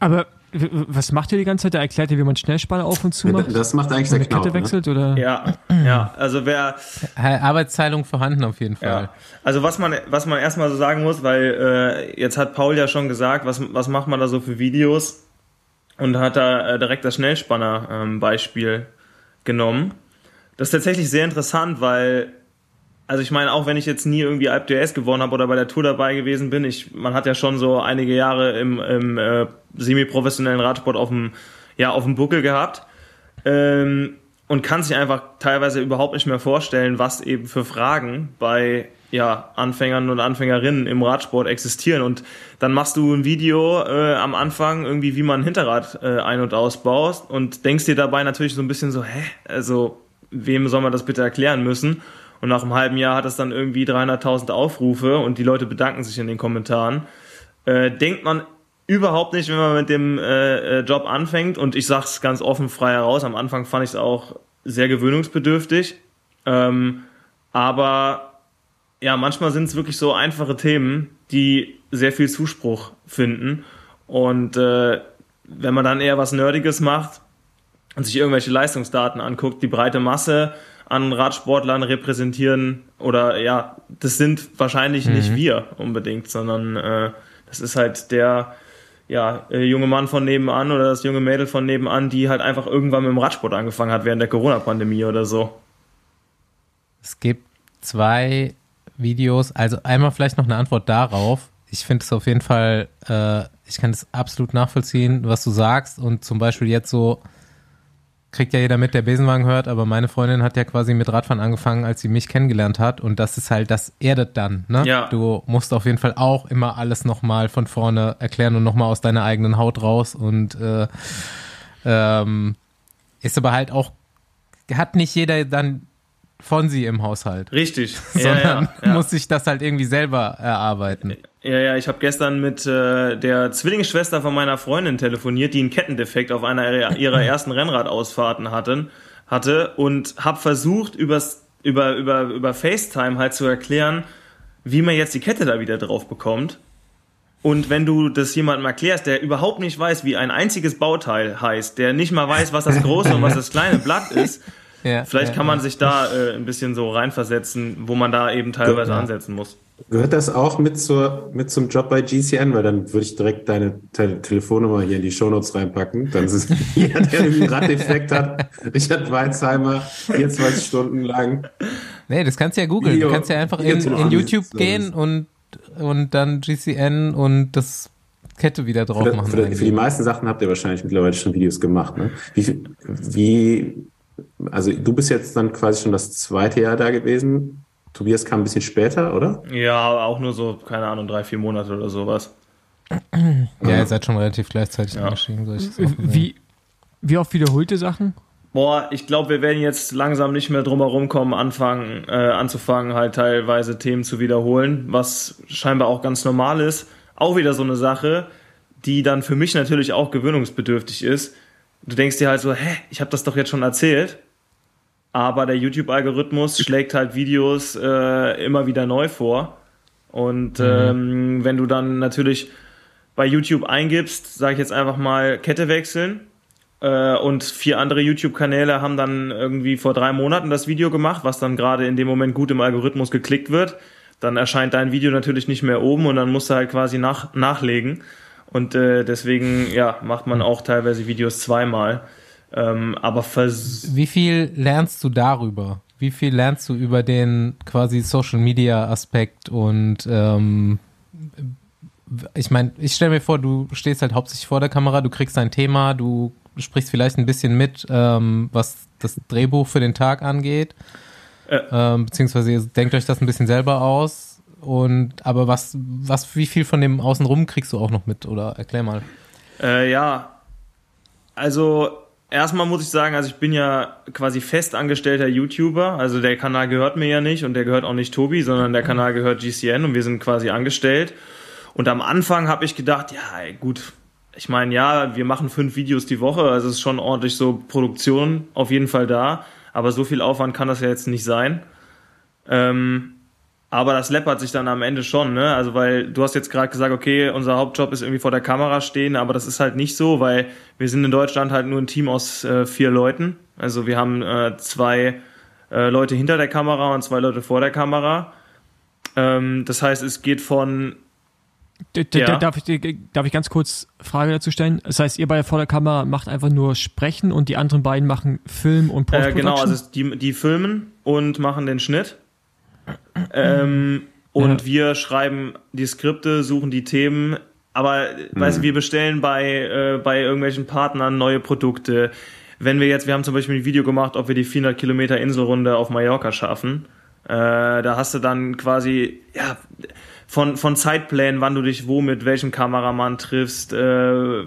Aber was macht ihr die ganze Zeit? Da erklärt ihr, wie man Schnellspanner auf und zu macht? Das macht eigentlich Wenn der eine Kette Knauf. Ne? wechselt oder? Ja, ja. Also wer, Arbeitsteilung vorhanden auf jeden Fall. Ja. Also was man, was man erstmal so sagen muss, weil äh, jetzt hat Paul ja schon gesagt, was, was macht man da so für Videos und hat da äh, direkt das Schnellspanner-Beispiel genommen. Das ist tatsächlich sehr interessant, weil, also ich meine, auch wenn ich jetzt nie irgendwie Alp DS gewonnen habe oder bei der Tour dabei gewesen bin, ich, man hat ja schon so einige Jahre im, im äh, semi-professionellen Radsport auf dem, ja, auf dem Buckel gehabt ähm, und kann sich einfach teilweise überhaupt nicht mehr vorstellen, was eben für Fragen bei ja, Anfängern und Anfängerinnen im Radsport existieren. Und dann machst du ein Video äh, am Anfang irgendwie, wie man ein Hinterrad äh, ein- und ausbaust und denkst dir dabei natürlich so ein bisschen so, hä, also wem soll man das bitte erklären müssen? Und nach einem halben Jahr hat es dann irgendwie 300.000 Aufrufe und die Leute bedanken sich in den Kommentaren. Äh, denkt man überhaupt nicht, wenn man mit dem äh, äh, Job anfängt. Und ich sag's ganz offen frei heraus. Am Anfang fand ich es auch sehr gewöhnungsbedürftig. Ähm, aber ja, manchmal sind es wirklich so einfache Themen, die sehr viel Zuspruch finden. Und äh, wenn man dann eher was Nerdiges macht und sich irgendwelche Leistungsdaten anguckt, die breite Masse an Radsportlern repräsentieren oder ja, das sind wahrscheinlich nicht wir unbedingt, sondern äh, das ist halt der ja, äh, junge Mann von nebenan oder das junge Mädel von nebenan, die halt einfach irgendwann mit dem Radsport angefangen hat während der Corona-Pandemie oder so. Es gibt zwei Videos, also einmal vielleicht noch eine Antwort darauf. Ich finde es auf jeden Fall, äh, ich kann das absolut nachvollziehen, was du sagst. Und zum Beispiel jetzt so, kriegt ja jeder mit, der Besenwagen hört, aber meine Freundin hat ja quasi mit Radfahren angefangen, als sie mich kennengelernt hat. Und das ist halt, das erdet dann, ne? Ja. Du musst auf jeden Fall auch immer alles nochmal von vorne erklären und nochmal aus deiner eigenen Haut raus. Und äh, ähm, ist aber halt auch, hat nicht jeder dann von sie im Haushalt Richtig. sondern ja, ja, ja. muss sich das halt irgendwie selber erarbeiten. Ja, ja, ich habe gestern mit äh, der Zwillingsschwester von meiner Freundin telefoniert, die einen Kettendefekt auf einer ihrer- ersten Rennradausfahrten hatten, hatte und habe versucht, übers, über, über, über FaceTime halt zu erklären, wie man jetzt die Kette da wieder drauf bekommt. Und wenn du das jemandem erklärst, der überhaupt nicht weiß, wie ein einziges Bauteil heißt, der nicht mal weiß, was das große und was das kleine Blatt ist, Ja, vielleicht ja, kann man ja. sich da äh, ein bisschen so reinversetzen, wo man da eben teilweise ansetzen muss. Gehört das auch mit, zur, mit zum Job bei GCN? Weil dann würde ich direkt deine Te Telefonnummer hier in die Shownotes reinpacken. Dann ist jeder, der einen Raddefekt hat. Richard Weizheimer, 24 Stunden lang. Nee, das kannst du ja googeln. Du kannst ja einfach in, in YouTube gehen und, und dann GCN und das Kette wieder drauf Für, machen. für, für die meisten Sachen habt ihr wahrscheinlich mittlerweile schon Videos gemacht. Ne? Wie, wie, also du bist jetzt dann quasi schon das zweite Jahr da gewesen. Tobias kam ein bisschen später, oder? Ja, auch nur so, keine Ahnung, drei, vier Monate oder sowas. Ja, ihr seid schon relativ gleichzeitig Ja. eingestiegen. Wie, wie oft wiederholte Sachen? Boah, ich glaube, wir werden jetzt langsam nicht mehr drum herum kommen, anfangen, äh, anzufangen, halt teilweise Themen zu wiederholen, was scheinbar auch ganz normal ist. Auch wieder so eine Sache, die dann für mich natürlich auch gewöhnungsbedürftig ist. Du denkst dir halt so, hä, ich habe das doch jetzt schon erzählt. Aber der YouTube-Algorithmus schlägt halt Videos äh, immer wieder neu vor. Und mhm. ähm, wenn du dann natürlich bei YouTube eingibst, sage ich jetzt einfach mal Kette wechseln, äh, und vier andere YouTube-Kanäle haben dann irgendwie vor drei Monaten das Video gemacht, was dann gerade in dem Moment gut im Algorithmus geklickt wird. Dann erscheint dein Video natürlich nicht mehr oben und dann musst du halt quasi nach, nachlegen. Und äh, deswegen, ja, macht man auch teilweise Videos zweimal. Ähm, aber Wie viel lernst du darüber? Wie viel lernst du über den quasi Social Media Aspekt und ähm, ich meine, ich stelle mir vor, du stehst halt hauptsächlich vor der Kamera, du kriegst dein Thema, du sprichst vielleicht ein bisschen mit, ähm, was das Drehbuch für den Tag angeht. Ja. Ähm, beziehungsweise ihr denkt euch das ein bisschen selber aus. Und aber was, was, wie viel von dem Außenrum kriegst du auch noch mit? Oder erklär mal. Äh, ja, also erstmal muss ich sagen, also ich bin ja quasi festangestellter YouTuber. Also der Kanal gehört mir ja nicht und der gehört auch nicht Tobi, sondern der Kanal gehört GCN und wir sind quasi angestellt. Und am Anfang habe ich gedacht, ja, gut, ich meine, ja, wir machen fünf Videos die Woche, also es ist schon ordentlich so Produktion auf jeden Fall da, aber so viel Aufwand kann das ja jetzt nicht sein. Ähm, aber das läppert sich dann am Ende schon, ne? Also weil du hast jetzt gerade gesagt, okay, unser Hauptjob ist irgendwie vor der Kamera stehen, aber das ist halt nicht so, weil wir sind in Deutschland halt nur ein Team aus äh, vier Leuten. Also wir haben äh, zwei äh, Leute hinter der Kamera und zwei Leute vor der Kamera. Ähm, das heißt, es geht von ja. Darf, ich, darf ich ganz kurz Frage dazu stellen? Das heißt, ihr beide vor der Kamera macht einfach nur Sprechen und die anderen beiden machen Film und äh, Genau, also die, die filmen und machen den Schnitt. Ähm, und ja. wir schreiben die Skripte, suchen die Themen. Aber mhm. weißt du, wir bestellen bei, äh, bei irgendwelchen Partnern neue Produkte. Wenn wir jetzt, wir haben zum Beispiel ein Video gemacht, ob wir die 400 Kilometer Inselrunde auf Mallorca schaffen. Äh, da hast du dann quasi, ja, von, von Zeitplänen, wann du dich wo mit welchem Kameramann triffst, äh,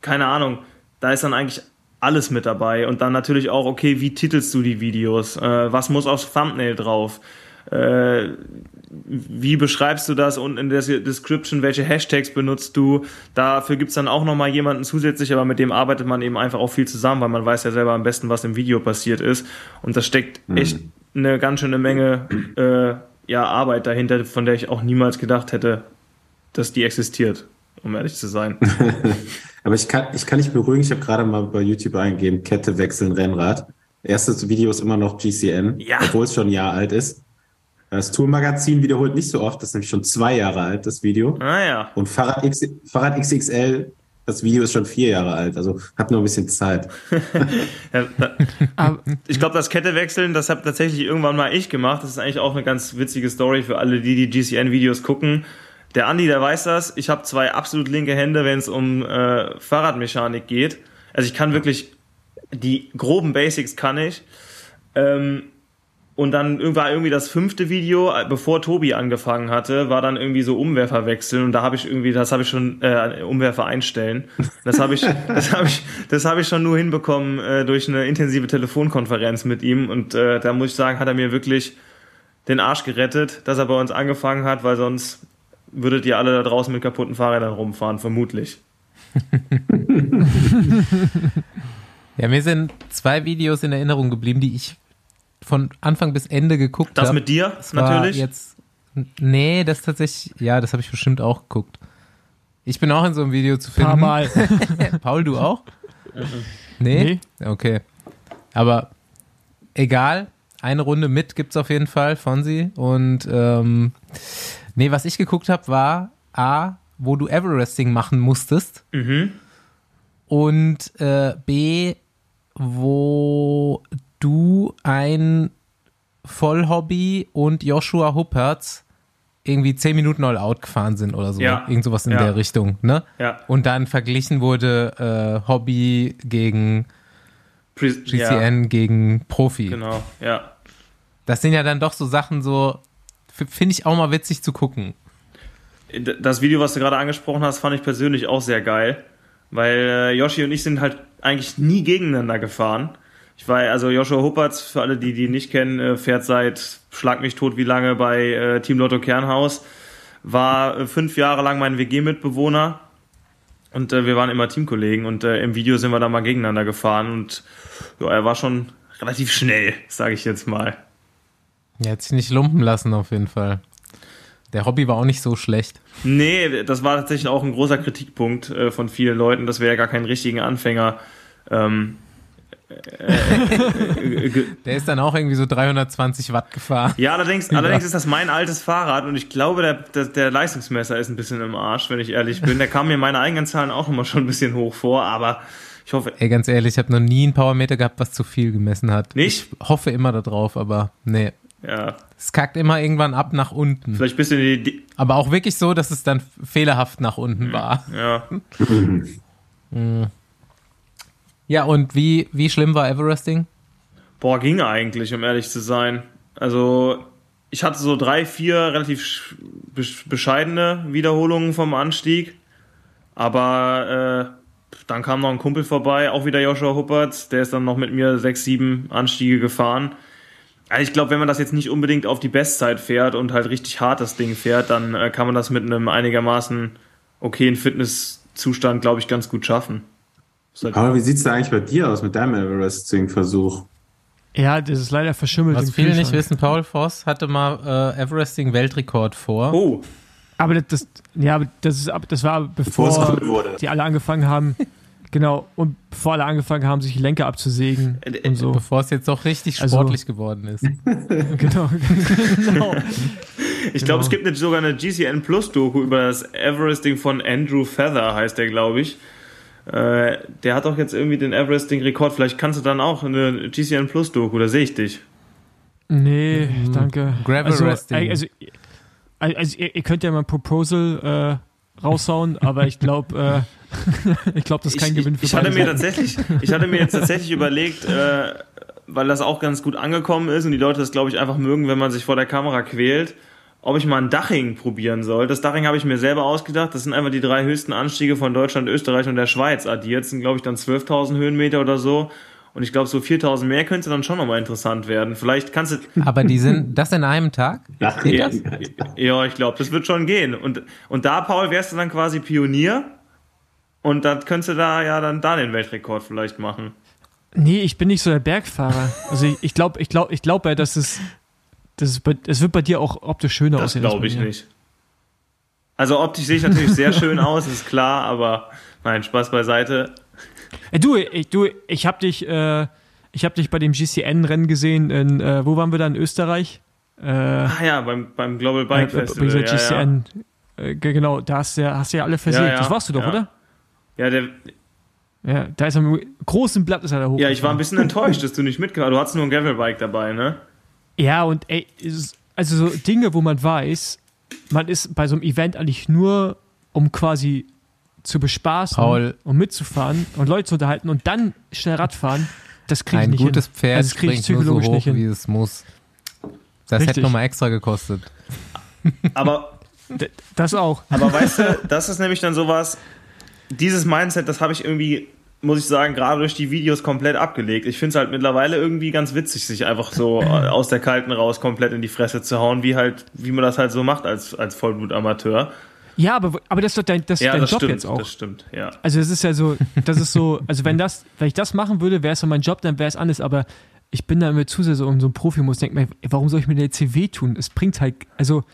keine Ahnung, da ist dann eigentlich alles mit dabei und dann natürlich auch, okay, wie titelst du die Videos, äh, was muss aufs Thumbnail drauf, äh, wie beschreibst du das und in der Description, welche Hashtags benutzt du. Dafür gibt's dann auch nochmal jemanden zusätzlich, aber mit dem arbeitet man eben einfach auch viel zusammen, weil man weiß ja selber am besten, was im Video passiert ist. Und das steckt mhm. echt eine ganz schöne Menge äh, ja, Arbeit dahinter, von der ich auch niemals gedacht hätte, dass die existiert, um ehrlich zu sein. Aber ich kann, ich kann nicht beruhigen, ich habe gerade mal bei YouTube eingegeben, Kette wechseln Rennrad. Erstes Video ist immer noch GCN, ja. obwohl es schon ein Jahr alt ist. Das Tourmagazin wiederholt nicht so oft, das ist nämlich schon zwei Jahre alt, das Video. Ah ja. Und Fahrrad, X, Fahrrad XXL das Video ist schon vier Jahre alt, also hat nur ein bisschen Zeit. ich glaube, das Kette wechseln, das habe tatsächlich irgendwann mal ich gemacht. Das ist eigentlich auch eine ganz witzige Story für alle, die die GCN-Videos gucken. Der Andi, der weiß das. Ich habe zwei absolut linke Hände, wenn es um äh, Fahrradmechanik geht. Also ich kann wirklich die groben Basics kann ich. Ähm, und dann war irgendwie das fünfte Video, äh, bevor Tobi angefangen hatte, war dann irgendwie so Umwerfer wechseln und da habe ich irgendwie, das habe ich schon äh, Umwerfer einstellen. Das habe ich, das habe ich, das habe ich schon nur hinbekommen äh, durch eine intensive Telefonkonferenz mit ihm und äh, da muss ich sagen, hat er mir wirklich den Arsch gerettet, dass er bei uns angefangen hat, weil sonst würdet ihr alle da draußen mit kaputten Fahrrädern rumfahren, vermutlich. ja, mir sind zwei Videos in Erinnerung geblieben, die ich von Anfang bis Ende geguckt habe. Das mit dir das natürlich? Jetzt, nee, das tatsächlich, ja, das habe ich bestimmt auch geguckt. Ich bin auch in so einem Video zu finden. Paar Mal. Paul, du auch? nee? nee? Okay. Aber egal, eine Runde mit gibt's auf jeden Fall von sie. Und ähm, nee, was ich geguckt habe, war A, wo du Everesting machen musstest. Mhm. Und äh, B, wo du ein Vollhobby und Joshua Huppertz irgendwie zehn Minuten all out gefahren sind oder so. Ja. Irgend sowas in ja. der Richtung, ne? Ja. Und dann verglichen wurde äh, Hobby gegen Pre GCN ja. gegen Profi. Genau, ja. Das sind ja dann doch so Sachen so, finde ich auch mal witzig zu gucken. Das Video, was du gerade angesprochen hast, fand ich persönlich auch sehr geil, weil äh, Yoshi und ich sind halt eigentlich nie gegeneinander gefahren. Ich war, also Joshua Huppertz, für alle, die die nicht kennen, äh, fährt seit Schlag mich tot wie lange bei äh, Team Lotto Kernhaus, war äh, fünf Jahre lang mein WG-Mitbewohner und äh, wir waren immer Teamkollegen und äh, im Video sind wir da mal gegeneinander gefahren und ja, er war schon relativ schnell, sage ich jetzt mal. Er hat sich nicht lumpen lassen auf jeden Fall. Der Hobby war auch nicht so schlecht. Nee, das war tatsächlich auch ein großer Kritikpunkt äh, von vielen Leuten, dass wir ja gar keinen richtigen Anfänger ähm, der ist dann auch irgendwie so 320 Watt gefahren. Ja, allerdings, allerdings ist das mein altes Fahrrad und ich glaube, der, der, der, Leistungsmesser ist ein bisschen im Arsch, wenn ich ehrlich bin. Der kam mir meine eigenen Zahlen auch immer schon ein bisschen hoch vor, aber ich hoffe. Ey, ganz ehrlich, ich habe noch nie einen Powermeter gehabt, was zu viel gemessen hat. Nicht? Ich hoffe immer darauf, aber nee. Ja. Es kackt immer irgendwann ab nach unten. Vielleicht ein bisschen die. Aber auch wirklich so, dass es dann fehlerhaft nach unten war. Ja. Mhm. Ja, und wie, wie schlimm war Everesting? Boah, ging eigentlich, um ehrlich zu sein. Also, ich hatte so drei, vier relativ bescheidene Wiederholungen vom Anstieg. Aber äh, dann kam noch ein Kumpel vorbei, auch wieder Joshua Huppert, der ist dann noch mit mir sechs, sieben Anstiege gefahren. Also ich glaube, wenn man das jetzt nicht unbedingt auf die Bestzeit fährt und halt richtig hart das Ding fährt, dann äh, kann man das mit einem einigermaßen okayen Fitnesszustand, glaube ich, ganz gut schaffen. Aber wie sieht es da eigentlich bei dir aus mit deinem Everesting-Versuch? Ja, das ist leider verschimmelt. Was viele nicht wissen, Paul Voss hatte mal äh, Everesting-Weltrekord vor. Oh. Aber das, das, ja, das, ist, das war bevor, bevor die alle angefangen haben. genau, und bevor alle angefangen haben, sich die Lenker abzusägen und so. Bevor es jetzt auch richtig also sportlich also, geworden ist. genau, genau. Ich glaube, genau. es gibt sogar eine GCN Plus Doku über das Everesting von Andrew Feather, heißt der, glaube ich. Äh, der hat doch jetzt irgendwie den Everesting-Rekord. Vielleicht kannst du dann auch eine GCN Plus Doku, da sehe ich dich. Nee, mhm. danke. Gravel also. Also, also ihr, ihr, könnt ja mal ein Proposal äh, raushauen, aber ich glaube, äh, ich glaube, das ist kein ich, Gewinn für ich, ich hatte mir tatsächlich, Ich hatte mir jetzt tatsächlich überlegt, äh, weil das auch ganz gut angekommen ist und die Leute das, glaube ich, einfach mögen, wenn man sich vor der Kamera quält ob ich mal ein Daching probieren soll. Das Daching habe ich mir selber ausgedacht. Das sind einfach die drei höchsten Anstiege von Deutschland, Österreich und der Schweiz addiert. Das sind, glaube ich, dann 12.000 Höhenmeter oder so. Und ich glaube, so 4.000 mehr könnte dann schon nochmal interessant werden. Vielleicht kannst du. Aber die sind das in einem Tag? Ja, ja, ja, ich glaube, das wird schon gehen. Und, und da, Paul, wärst du dann quasi Pionier. Und dann könntest du da ja dann da den Weltrekord vielleicht machen. Nee, ich bin nicht so der Bergfahrer. Also ich glaube, ich glaube, ich glaube, dass es das, bei, das wird bei dir auch optisch schöner das aussehen. Das glaube ich nicht. Also optisch sehe ich natürlich sehr schön aus, ist klar, aber nein, Spaß beiseite. Ey, du, ich, du, ich habe dich, äh, ich habe dich bei dem GCN-Rennen gesehen. In, äh, wo waren wir da in Österreich? Äh, ah ja, beim, beim Global Bike äh, Festival. Bei dieser GCN. Ja. Äh, genau, da hast du ja, hast du ja alle versägt. Ja, das warst du doch, oder? Ja, der. Ja, da ist am großen Blatt ist er da hoch. Ja, ich war ein bisschen enttäuscht, dass du nicht mitgefahren Du hattest nur ein Gravelbike dabei, ne? Ja, und ey, also so Dinge, wo man weiß, man ist bei so einem Event eigentlich nur, um quasi zu bespaßen Paul. und mitzufahren und Leute zu unterhalten und dann schnell Radfahren, das kriege ich Ein nicht hin. Ein gutes Pferd also springt psychologisch nur so hoch, wie es muss. Das Richtig. hätte nochmal extra gekostet. Aber das auch. Aber weißt du, das ist nämlich dann sowas, dieses Mindset, das habe ich irgendwie muss ich sagen, gerade durch die Videos komplett abgelegt. Ich finde es halt mittlerweile irgendwie ganz witzig, sich einfach so aus der Kalten raus komplett in die Fresse zu hauen, wie halt, wie man das halt so macht als, als Vollblutamateur. Ja, aber, aber das ist doch dein, das ja, dein das Job stimmt, jetzt auch. Das stimmt, ja. Also es ist ja so, das ist so, also wenn das, wenn ich das machen würde, wäre es so mein Job, dann wäre es anders, aber ich bin da immer zu sehr so, so ein Profi muss denken, mir, warum soll ich mir der CV tun? Es bringt halt, also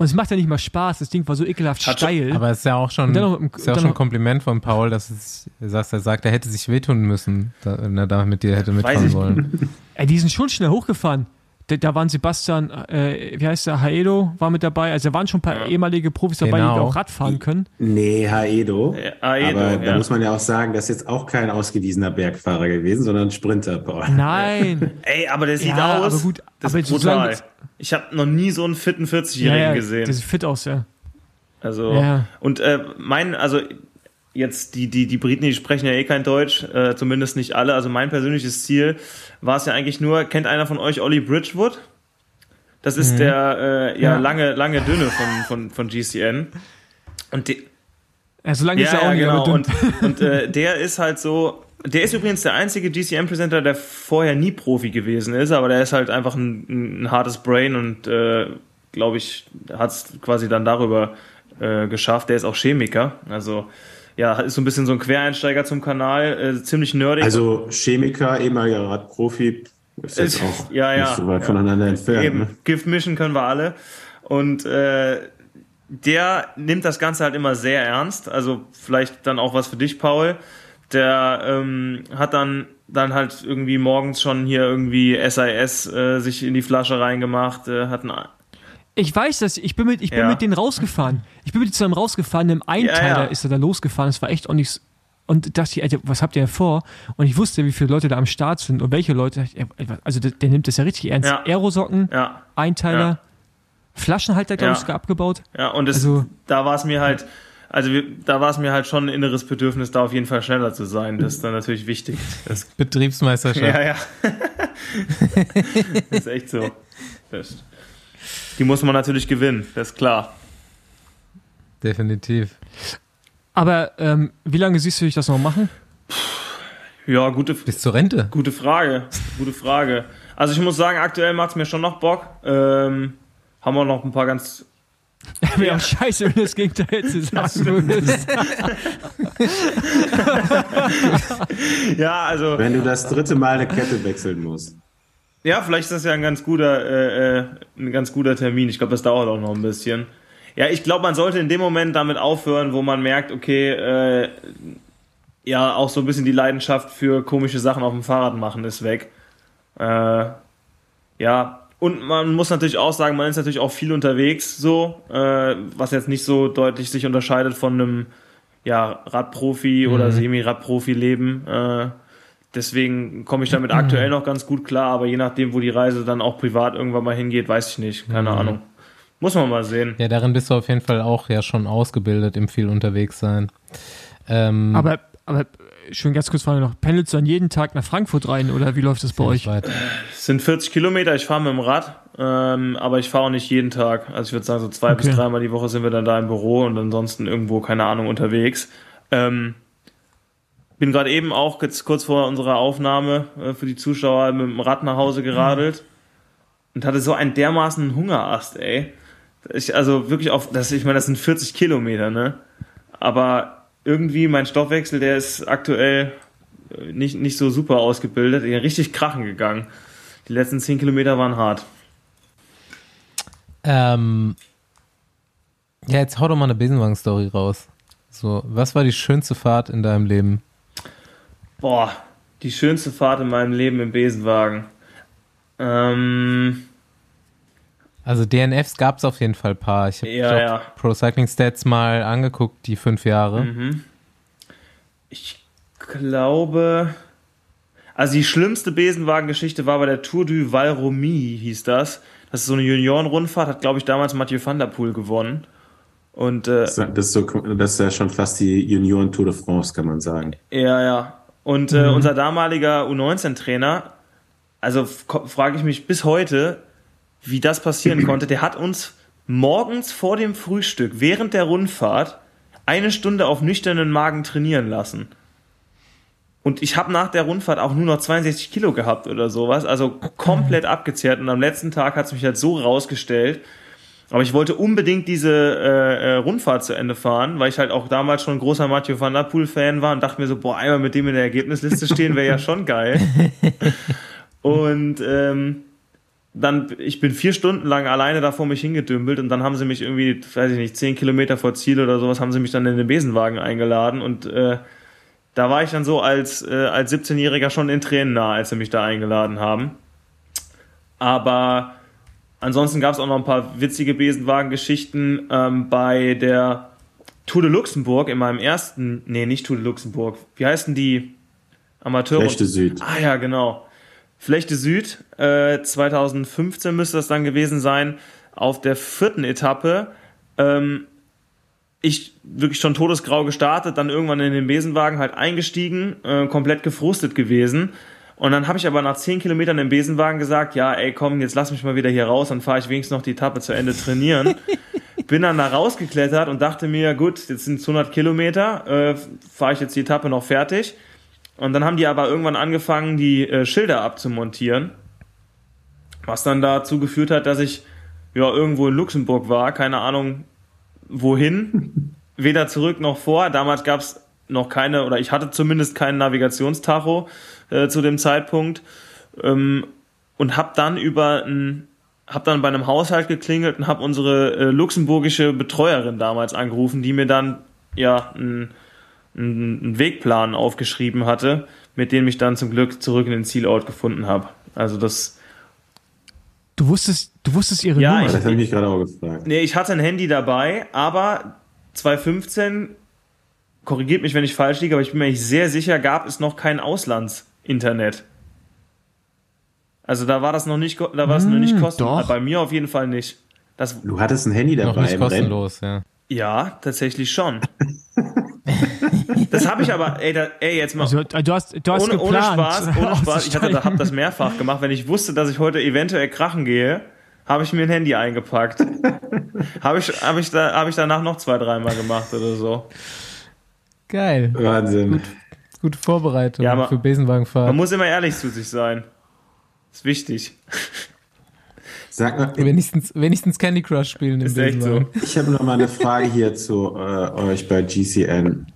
und es macht ja nicht mal Spaß, das Ding war so ekelhaft Hat steil. Aber es ist ja auch schon, noch, ist ja auch schon ein Kompliment von Paul, dass es, dass er sagt, er hätte sich wehtun müssen, wenn er da mit dir hätte mitfahren wollen. Ey, die sind schon schnell hochgefahren. Da, da waren Sebastian, äh, wie heißt der, Haedo war mit dabei. Also da waren schon ein paar ja. ehemalige Profis dabei, genau. die auch Rad fahren können. Nee, Haedo. Ja, Haedo aber ja. da muss man ja auch sagen, das ist jetzt auch kein ausgewiesener Bergfahrer gewesen, sondern ein Sprinter, Paul. Nein. Ey, aber der sieht aus. Aber gut, das aber ist brutal. Ich habe noch nie so einen fitten 40-Jährigen ja, gesehen. Der sieht fit aus, ja. Also, ja. und äh, mein, also jetzt die, die, die Briten, die sprechen ja eh kein Deutsch, äh, zumindest nicht alle. Also mein persönliches Ziel war es ja eigentlich nur, kennt einer von euch Ollie Bridgewood? Das ist mhm. der äh, ja, ja, lange, lange dünne von, von, von GCN. Und die, ja, so lange ja, ist er auch ja, nicht, genau. Und, und äh, der ist halt so, der ist übrigens der einzige GCM-Presenter, der vorher nie Profi gewesen ist, aber der ist halt einfach ein, ein hartes Brain und äh, glaube ich, hat es quasi dann darüber äh, geschafft. Der ist auch Chemiker, also ja, ist so ein bisschen so ein Quereinsteiger zum Kanal, äh, ziemlich nerdig. Also Chemiker, ehemaliger Radprofi, Ist jetzt auch ja, ja, nicht so weit ja. voneinander entfernt. Eben, Ne? Gift mischen können wir alle. Und äh, der nimmt das Ganze halt immer sehr ernst. Also vielleicht dann auch was für dich, Paul. Der ähm, hat dann dann halt irgendwie morgens schon hier irgendwie SIS äh, sich in die Flasche reingemacht, äh, hat ein Ich weiß das, ich bin mit, ich bin Ja. mit denen rausgefahren. Ich bin mit denen zusammen rausgefahren, im Einteiler Ja, ja. ist er da losgefahren, es war echt auch nichts. Und dachte ich, Alter, was habt ihr denn vor? Und ich wusste, wie viele Leute da am Start sind und welche Leute. Also der, der nimmt das ja richtig ernst. Ja. Aerosocken, ja, Einteiler, Ja. Flaschenhalter, glaube ich, Ja. sogar abgebaut. ja. Und es, Also- da war es mir halt, also wir, da war es mir halt schon ein inneres Bedürfnis, da auf jeden Fall schneller zu sein. Das ist dann natürlich wichtig. Das Betriebsmeisterschaft. Ja, ja. das ist echt so. Das, die muss man natürlich gewinnen, das ist klar. Definitiv. Aber ähm, wie lange siehst du dich das noch machen? Ja, gute, Bis zur Rente. gute Frage. Gute Frage. Also ich muss sagen, aktuell macht es mir schon noch Bock. Ähm, haben wir noch ein paar ganz. Wäre auch scheiße, wenn das Gegenteil jetzt sagen würdest. Ja, also. Wenn du das dritte Mal eine Kette wechseln musst. Ja, vielleicht ist das ja ein ganz guter, äh, äh, ein ganz guter Termin. Ich glaube, das dauert auch noch ein bisschen. Ja, ich glaube, man sollte in dem Moment damit aufhören, wo man merkt, okay, äh, ja, auch so ein bisschen die Leidenschaft für komische Sachen auf dem Fahrrad machen ist weg. Äh, ja, und man muss natürlich auch sagen, man ist natürlich auch viel unterwegs, so, äh, was jetzt nicht so deutlich sich unterscheidet von einem ja, Radprofi oder Semi-Radprofi-Leben. Äh, deswegen komme ich damit aktuell noch ganz gut klar, aber je nachdem, wo die Reise dann auch privat irgendwann mal hingeht, weiß ich nicht. Keine Ahnung. Muss man mal sehen. Ja, darin bist du auf jeden Fall auch ja schon ausgebildet im viel unterwegs sein. Ähm, Aber, aber schon ganz kurz Frage noch. Pendelst du dann jeden Tag nach Frankfurt rein oder wie läuft das bei euch? weit. Es sind 40 Kilometer, ich fahre mit dem Rad, ähm, aber ich fahre auch nicht jeden Tag. Also ich würde sagen, so zwei Okay. bis dreimal die Woche sind wir dann da im Büro und ansonsten irgendwo, keine Ahnung, unterwegs. Ähm, bin gerade eben auch kurz vor unserer Aufnahme äh, für die Zuschauer mit dem Rad nach Hause geradelt und hatte so einen dermaßen Hungerast, ey. Ich, also wirklich auf, das, ich meine, das sind 40 Kilometer, ne? Aber irgendwie mein Stoffwechsel, der ist aktuell äh, nicht, nicht so super ausgebildet, ja, richtig krachen gegangen. Die letzten 10 Kilometer waren hart. Ähm, ja, jetzt hau doch mal eine Besenwagen-Story raus. So, was war die schönste Fahrt in deinem Leben? Boah, die schönste Fahrt in meinem Leben im Besenwagen. Ähm, Also DNFs gab es auf jeden Fall ein paar. Ich habe Ja, ja. Pro Cycling Stats mal angeguckt, die fünf Jahre. Mhm. ich glaube, also die schlimmste Besenwagen-Geschichte war bei der Tour du Val Romy, hieß das. Das ist so eine Junioren-Rundfahrt, hat glaube ich damals Mathieu van der Poel gewonnen. Und äh, Das ist, so, das ist ja schon fast die Junioren Tour de France, kann man sagen. Ja, ja. Und äh, unser damaliger U19-Trainer, also frage ich mich bis heute, wie das passieren konnte. Der hat uns morgens vor dem Frühstück, während der Rundfahrt, eine Stunde auf nüchternen Magen trainieren lassen. Und ich habe nach der Rundfahrt auch nur noch 62 Kilo gehabt oder sowas, also komplett abgezehrt. Und am letzten Tag hat es mich halt so rausgestellt. Aber ich wollte unbedingt diese äh, äh, Rundfahrt zu Ende fahren, weil ich halt auch damals schon ein großer Mathieu van der Poel-Fan war und dachte mir so, boah, einmal mit dem in der Ergebnisliste stehen wäre ja schon geil. und ähm, dann, ich bin vier Stunden lang alleine da vor mich hingedümpelt und dann haben sie mich irgendwie, weiß ich nicht, zehn Kilometer vor Ziel oder sowas, haben sie mich dann in den Besenwagen eingeladen und äh, da war ich dann so als, äh, als 17-Jähriger schon in Tränen nah, als sie mich da eingeladen haben. Aber ansonsten gab es auch noch ein paar witzige Besenwagen-Geschichten ähm, bei der Tour de Luxemburg in meinem ersten, nee, nicht Tour de Luxemburg, wie heißen die Amateure? Flechte Süd. Ah ja, genau. Flechte Süd, äh, 2015 müsste das dann gewesen sein, auf der vierten Etappe. Ähm, ich wirklich schon todesgrau gestartet, dann irgendwann in den Besenwagen halt eingestiegen, äh, komplett gefrustet gewesen. Und dann habe ich aber nach 10 Kilometern im Besenwagen gesagt, ja, ey, komm, jetzt lass mich mal wieder hier raus, dann fahre ich wenigstens noch die Etappe zu Ende trainieren. Bin dann da rausgeklettert und dachte mir, gut, jetzt sind es 100 Kilometer, äh, fahre ich jetzt die Etappe noch fertig. Und dann haben die aber irgendwann angefangen, die äh, Schilder abzumontieren. Was dann dazu geführt hat, dass ich ja irgendwo in Luxemburg war, keine Ahnung wohin, weder zurück noch vor. Damals gab es noch keine, oder ich hatte zumindest keinen Navigationstacho äh, zu dem Zeitpunkt. Ähm, und habe dann über ein habe dann bei einem Haushalt geklingelt und habe unsere äh, luxemburgische Betreuerin damals angerufen, die mir dann ja einen, Wegplan aufgeschrieben hatte, mit dem ich dann zum Glück zurück in den Zielort gefunden habe. Also das Du wusstest, du wusstest ihre Ja, Nummer. ich- Das habe ich mich gerade auch gefragt. Nee, ich hatte ein Handy dabei, aber 2015, korrigiert mich, wenn ich falsch liege, aber ich bin mir nicht sehr sicher, gab es noch kein Auslandsinternet. Also da war das noch nicht, da war es noch nicht Hm, kostenlos. doch. Bei mir auf jeden Fall nicht. Das, Du hattest ein Handy Noch dabei nicht im Rennen. kostenlos, ja. ja, tatsächlich schon. das habe ich aber, ey, da, ey jetzt mal. Also, du hast, du hast ohne, ohne. Spaß, ohne Spaß. Ich hatte, habe das mehrfach gemacht. Wenn ich wusste, dass ich heute eventuell krachen gehe, habe ich mir ein Handy eingepackt. habe ich, habe ich da, habe ich danach noch zwei, dreimal gemacht oder so. Geil. Wahnsinn. Gute Vorbereitung Ja, aber- für Besenwagenfahrt. Man muss immer ehrlich zu sich sein. Ist wichtig. Sag mal, wenigstens, wenigstens Candy Crush spielen im Ist echt so. Besenwagen. ich habe noch mal eine Frage hier zu äh, euch bei GCN.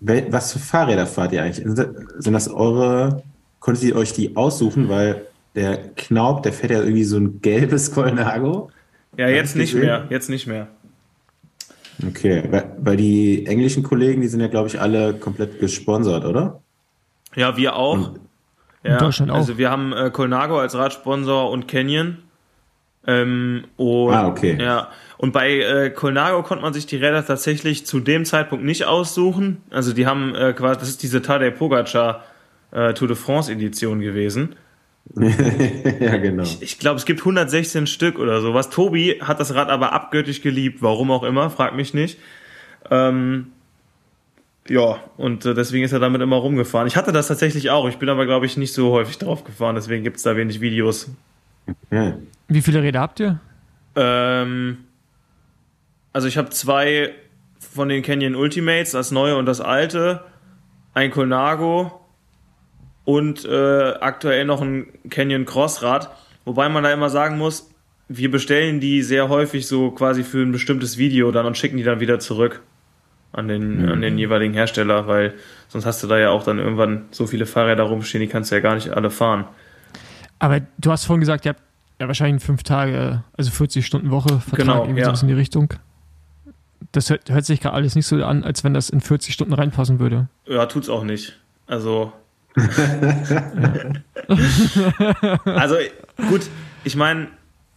Wel was für Fahrräder fahrt ihr eigentlich? Sind das- eure, konntet ihr euch die aussuchen? Weil der Knaub, der fährt ja irgendwie so ein gelbes Colnago. Ja, jetzt ich nicht gesehen. mehr. Jetzt nicht mehr. Okay, weil, die englischen Kollegen, die sind ja, glaube ich, alle komplett gesponsert, oder? Ja, wir auch. In Ja, Deutschland auch. Also wir haben äh, Colnago als Radsponsor und Canyon. Ähm, und, Ah, okay. Ja, und bei äh, Colnago konnte man sich die Räder tatsächlich zu dem Zeitpunkt nicht aussuchen. Also die haben äh, quasi, das ist diese Tadej Pogacar äh, Tour de France Edition gewesen. ja, genau. Ich glaube, es gibt 116 Stück oder sowas. Tobi hat das Rad aber abgöttisch geliebt, warum auch immer, frag mich nicht. Ähm, ja, und äh, deswegen ist er damit immer rumgefahren. Ich hatte das tatsächlich auch, ich bin aber, glaube ich, nicht so häufig drauf gefahren, deswegen gibt's da wenig Videos. Wie viele Räder habt ihr? Ähm, also ich habe zwei von den Canyon Ultimates, das neue und das alte, ein Colnago und äh, aktuell noch ein Canyon Crossrad. Wobei man da immer sagen muss, wir bestellen die sehr häufig so quasi für ein bestimmtes Video dann und schicken die dann wieder zurück an den, an den jeweiligen Hersteller, weil sonst hast du da ja auch dann irgendwann so viele Fahrräder rumstehen, die kannst du ja gar nicht alle fahren. Aber du hast vorhin gesagt, ihr habt ja wahrscheinlich fünf Tage, also 40 Stunden Woche Vertrag, Genau, irgendwie ja. in die Richtung. Das hört, hört sich gerade alles nicht so an, als wenn das in 40 Stunden reinpassen würde. Ja, tut's auch nicht. Also. also, gut, ich meine,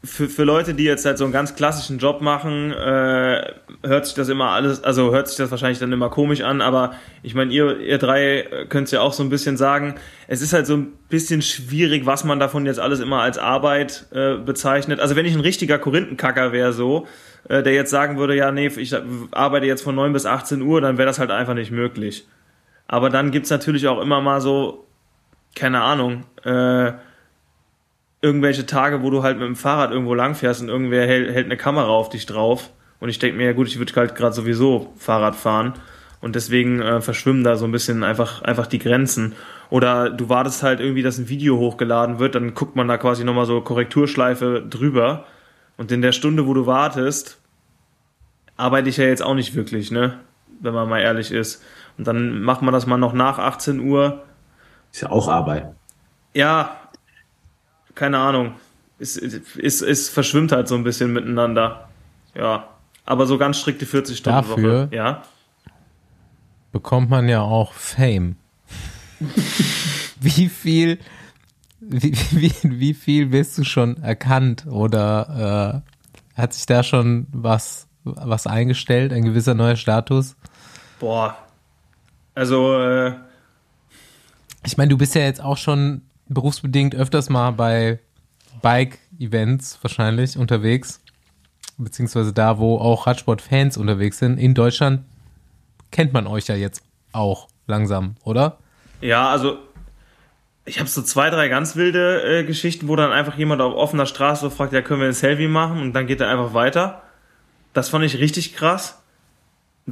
für, für Leute, die jetzt halt so einen ganz klassischen Job machen, äh, hört sich das immer alles, also hört sich das wahrscheinlich dann immer komisch an, aber ich meine, ihr, ihr drei könnt es ja auch so ein bisschen sagen, es ist halt so ein bisschen schwierig, was man davon jetzt alles immer als Arbeit äh, bezeichnet. Also wenn ich ein richtiger Korinthenkacker wäre so, äh, der jetzt sagen würde, ja, nee, ich arbeite jetzt von 9 bis 18 Uhr, dann wäre das halt einfach nicht möglich. Aber dann gibt's natürlich auch immer mal so, keine Ahnung, äh, irgendwelche Tage, wo du halt mit dem Fahrrad irgendwo langfährst und irgendwer hält, hält eine Kamera auf dich drauf. Und ich denke mir, ja gut, ich würde halt gerade sowieso Fahrrad fahren. Und deswegen äh, verschwimmen da so ein bisschen einfach, einfach die Grenzen. Oder du wartest halt irgendwie, dass ein Video hochgeladen wird, dann guckt man da quasi nochmal so Korrekturschleife drüber. Und in der Stunde, wo du wartest, arbeite ich ja jetzt auch nicht wirklich, ne? Wenn man mal ehrlich ist. Und dann macht man das mal noch nach 18 Uhr. Ist ja auch Arbeit. Ja, keine Ahnung. Es, es, es verschwimmt halt so ein bisschen miteinander. Ja. Aber so ganz strikte 40 Stunden Dafür- Woche. Ja. bekommt man ja auch Fame. wie viel, wie, wie, wie viel wirst du schon erkannt oder äh, hat sich da schon was, was eingestellt, ein gewisser neuer Status? Boah. Also, äh, Ich meine, du bist ja jetzt auch schon berufsbedingt öfters mal bei Bike-Events wahrscheinlich unterwegs, beziehungsweise da, wo auch Radsport-Fans unterwegs sind. In Deutschland kennt man euch ja jetzt auch langsam, oder? ja, also ich habe so zwei, drei ganz wilde äh, Geschichten, wo dann einfach jemand auf offener Straße fragt, ja, können wir ein Selfie machen? Und dann geht er einfach weiter. Das fand ich richtig krass,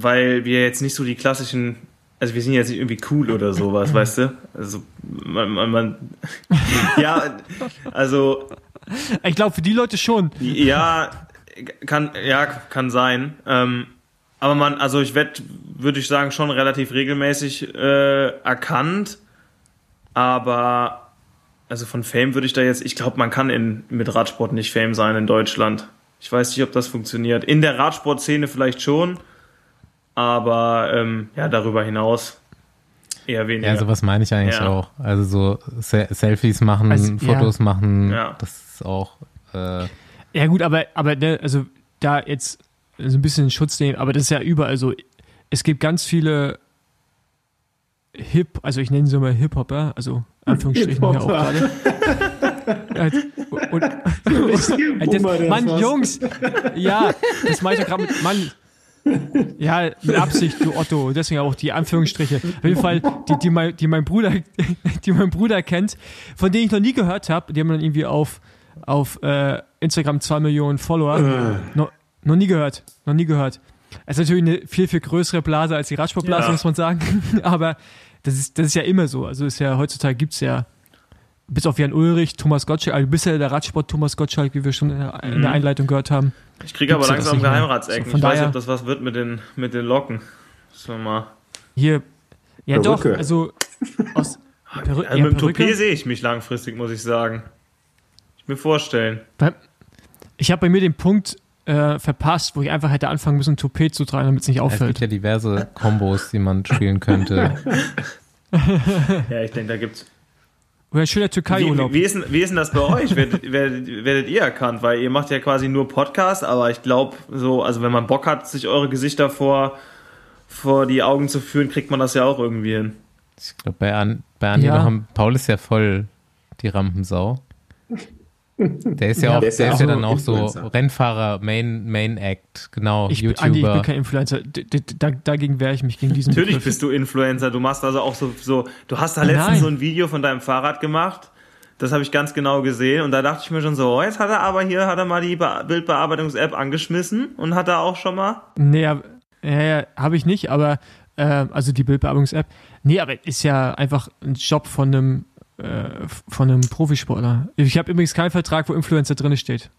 weil wir jetzt nicht so die klassischen, also wir sind jetzt nicht irgendwie cool oder sowas, weißt du? Also man, man, man ja, also Ich glaube, für die Leute schon. Ja, kann, ja, kann sein. Ähm, aber man, also ich werde, würde ich sagen, schon relativ regelmäßig äh, erkannt. Aber also von Fame würde ich da jetzt, ich glaube, man kann in, mit Radsport nicht Fame sein in Deutschland. Ich weiß nicht, ob das funktioniert. In der Radsportszene vielleicht schon, aber ähm, ja, darüber hinaus eher weniger. Ja, sowas meine ich eigentlich Ja. auch. Also so Se Selfies machen, Also, ja. Fotos machen, Ja. das ist auch. Äh, Ja, gut, aber, aber ne, also da jetzt so ein bisschen in Schutz nehmen, aber das ist ja überall so. Es gibt ganz viele Hip, also ich nenne sie mal Hip-Hopper, also Anführungsstrichen hier auch gerade. Und, und, das, Mann. Jungs, ja, das mache ich doch gerade mit, Mann, ja, mit Absicht, du Otto, deswegen auch die Anführungsstriche. Auf jeden Fall, die, die, mein, die, mein Bruder, die mein Bruder kennt, von denen ich noch nie gehört habe, die haben dann irgendwie auf, auf äh, Instagram zwei Millionen Follower. noch, noch nie gehört, noch nie gehört. Es ist natürlich eine viel, viel größere Blase als die Radsportblase, Ja. muss man sagen. Aber das ist, das ist ja immer so. Also ist ja heutzutage gibt es ja, bis auf Jan Ulrich, Thomas Gottschalk, also du bist ja der Radsport Thomas Gottschalk, wie wir schon in der, der Einleitung gehört haben. ich kriege aber langsam. Geheimratsecken. So, von ich weiß nicht, daher- ob das was wird mit den, mit den Locken. So mal. Hier, ja Perücke. doch, also aus Perü Also ja, mit dem. Toupet sehe ich mich langfristig, muss ich sagen. Ich mir vorstellen. Ich habe bei mir den Punkt äh, verpasst, wo ich einfach hätte anfangen müssen, ein Toupet zu tragen, damit es nicht es gibt auffällt. ja diverse Kombos, die man spielen könnte. Ja, ich denke, da gibt's. Oder ein schöner Wie, Türkei-Urlaub. wie, wie, ist, denn- wie ist denn das bei euch? Werdet, werdet, werdet ihr erkannt? Weil ihr macht ja quasi nur Podcast, aber ich glaube, so, also wenn man Bock hat, sich eure Gesichter vor, vor die Augen zu führen, kriegt man das ja auch irgendwie hin. Ich glaube, bei, An bei Andi Ja. noch, Paul ist ja voll die Rampensau. Der ist ja, Ja. auch, Der ist ja ist auch ja so dann auch so. Rennfahrer, Main, Main Act, genau, Ich, bin- YouTuber. Andi, ich bin kein Influencer. D d da, dagegen wehre ich mich gegen diesen Natürlich Begriff. bist du Influencer. Du machst also auch so, so du hast da letztens Nein. so ein Video von deinem Fahrrad gemacht. Das habe ich ganz genau gesehen und da dachte ich mir schon so, oh, jetzt hat er aber hier, hat er mal die Be Bildbearbeitungs-App angeschmissen und hat er auch schon mal. Nee, ja, ja, ja, habe ich nicht, aber äh, also die Bildbearbeitungs-App. Nee, aber ist ja einfach ein Job von einem äh, von einem Profisportler. Ich habe übrigens keinen Vertrag, wo Influencer drin steht.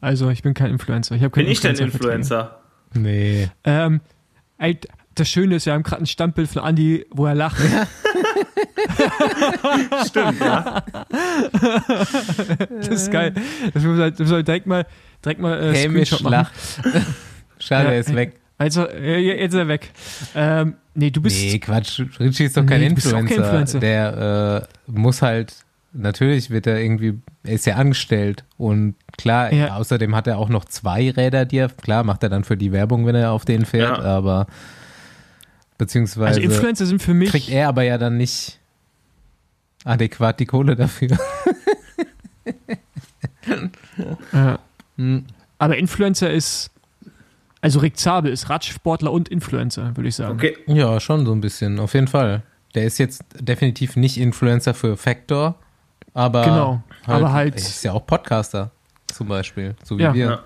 Also ich bin kein Influencer. Ich Bin ich denn. Influencer? Nee. Ähm, ey, das Schöne ist, wir haben gerade ein Standbild von Andy, wo er lacht. Stimmt, ja. Das ist geil. Das müssen wir, das müssen wir direkt mal, direkt mal äh, Screenshot machen. lacht. Schade, Ja, er ist weg. Also, äh, jetzt ist er weg. Ähm, nee, du bist. Nee, Quatsch. Richie ist doch kein Nee, du bist doch kein Influencer. Influencer. Der äh, muss halt, natürlich wird er irgendwie, er ist ja angestellt und klar, Ja. außerdem hat er auch noch zwei Räder, die er, klar, macht er dann für die Werbung, wenn er auf denen fährt, Ja. aber beziehungsweise also Influencer sind für mich. kriegt er aber ja dann nicht adäquat die Kohle dafür. Ja. Aber Influencer ist. Also Rick Zabel ist Radsportler und Influencer, würde ich sagen. Okay. Ja, schon so ein bisschen, auf jeden Fall. Der ist jetzt definitiv nicht Influencer für Factor, aber Genau, aber halt- er ist ja auch Podcaster zum Beispiel, so wie Ja. wir. Ja.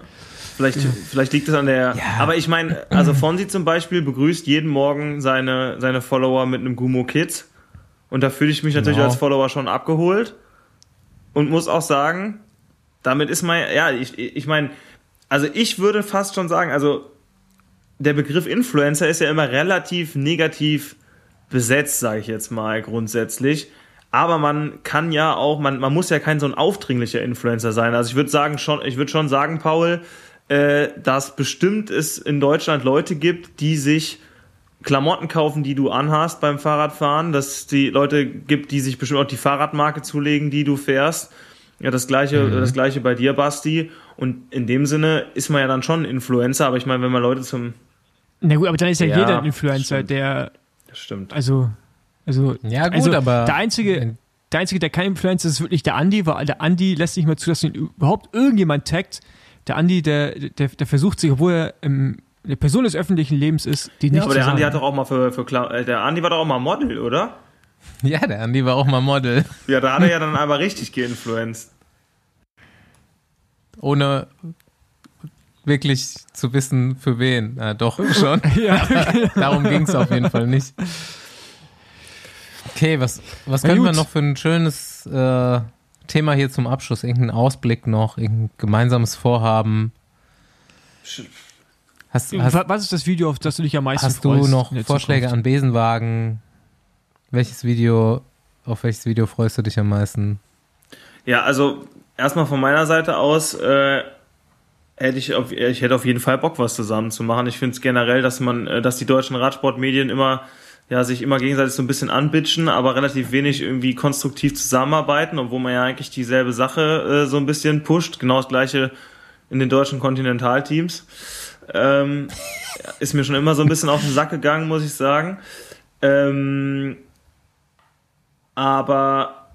Vielleicht, vielleicht liegt es an der. Aber ich meine, also Fonsi zum Beispiel begrüßt jeden Morgen seine, seine Follower mit einem Gumo Kids. Und da fühle ich mich natürlich Genau. als Follower schon abgeholt. Und muss auch sagen, damit ist mein, ja, ich, ich meine, also ich würde fast schon sagen, also der Begriff Influencer ist ja immer relativ negativ besetzt, sage ich jetzt mal grundsätzlich. Aber man kann ja auch, man, man muss ja kein so ein aufdringlicher Influencer sein. Also ich würde sagen schon, ich würde schon sagen, Paul, äh, dass bestimmt es in Deutschland Leute gibt, die sich Klamotten kaufen, die du anhast beim Fahrradfahren, dass es die Leute gibt, die sich bestimmt auch die Fahrradmarke zulegen, die du fährst. Ja, das gleiche, das gleiche bei dir, Basti. Und in dem Sinne ist man ja dann schon ein Influencer, aber ich meine, wenn man Leute zum, Na gut, aber dann ist ja, Ja, jeder ein Influencer, stimmt. der, das stimmt. also, also, Ja, gut, also aber- der einzige, der einzige, der kein Influencer ist, ist wirklich der Andi, weil der Andi lässt nicht mehr zu, dass ihn überhaupt irgendjemand taggt. Der Andi, der, der, der versucht sich, obwohl er im, eine Person des öffentlichen Lebens ist, die nicht Ja, aber zu der Andi hat doch auch mal für, für Kla äh, der Andi war doch auch mal Model, oder? Ja, der Andi war auch mal Model, Ja, da hat er ja dann aber richtig geinfluenced. ohne wirklich zu wissen, für wen. Ja, doch, schon. ja, Darum ging es auf jeden Fall nicht. Okay, was, was Na können wir noch für ein schönes äh, Thema hier zum Abschluss? Irgendeinen Ausblick noch, irgendein gemeinsames Vorhaben? Hast, hast, Wa- Was ist das Video, auf das du dich am meisten hast du freust? noch in der Vorschläge Zukunft? an Besenwagen? Welches Video, auf welches Video freust du dich am meisten? Ja, also erstmal von meiner Seite aus äh, hätte ich auf, ich hätte auf jeden Fall Bock, was zusammen zu machen. Ich finde es generell, dass man, äh, dass die deutschen Radsportmedien immer ja, sich immer gegenseitig so ein bisschen anbitschen, aber relativ wenig irgendwie konstruktiv zusammenarbeiten, obwohl man ja eigentlich dieselbe Sache äh, so ein bisschen pusht. Genau das gleiche in den deutschen Kontinentalteams. Ähm, ist mir schon immer so ein bisschen auf den Sack gegangen, muss ich sagen. Ähm, aber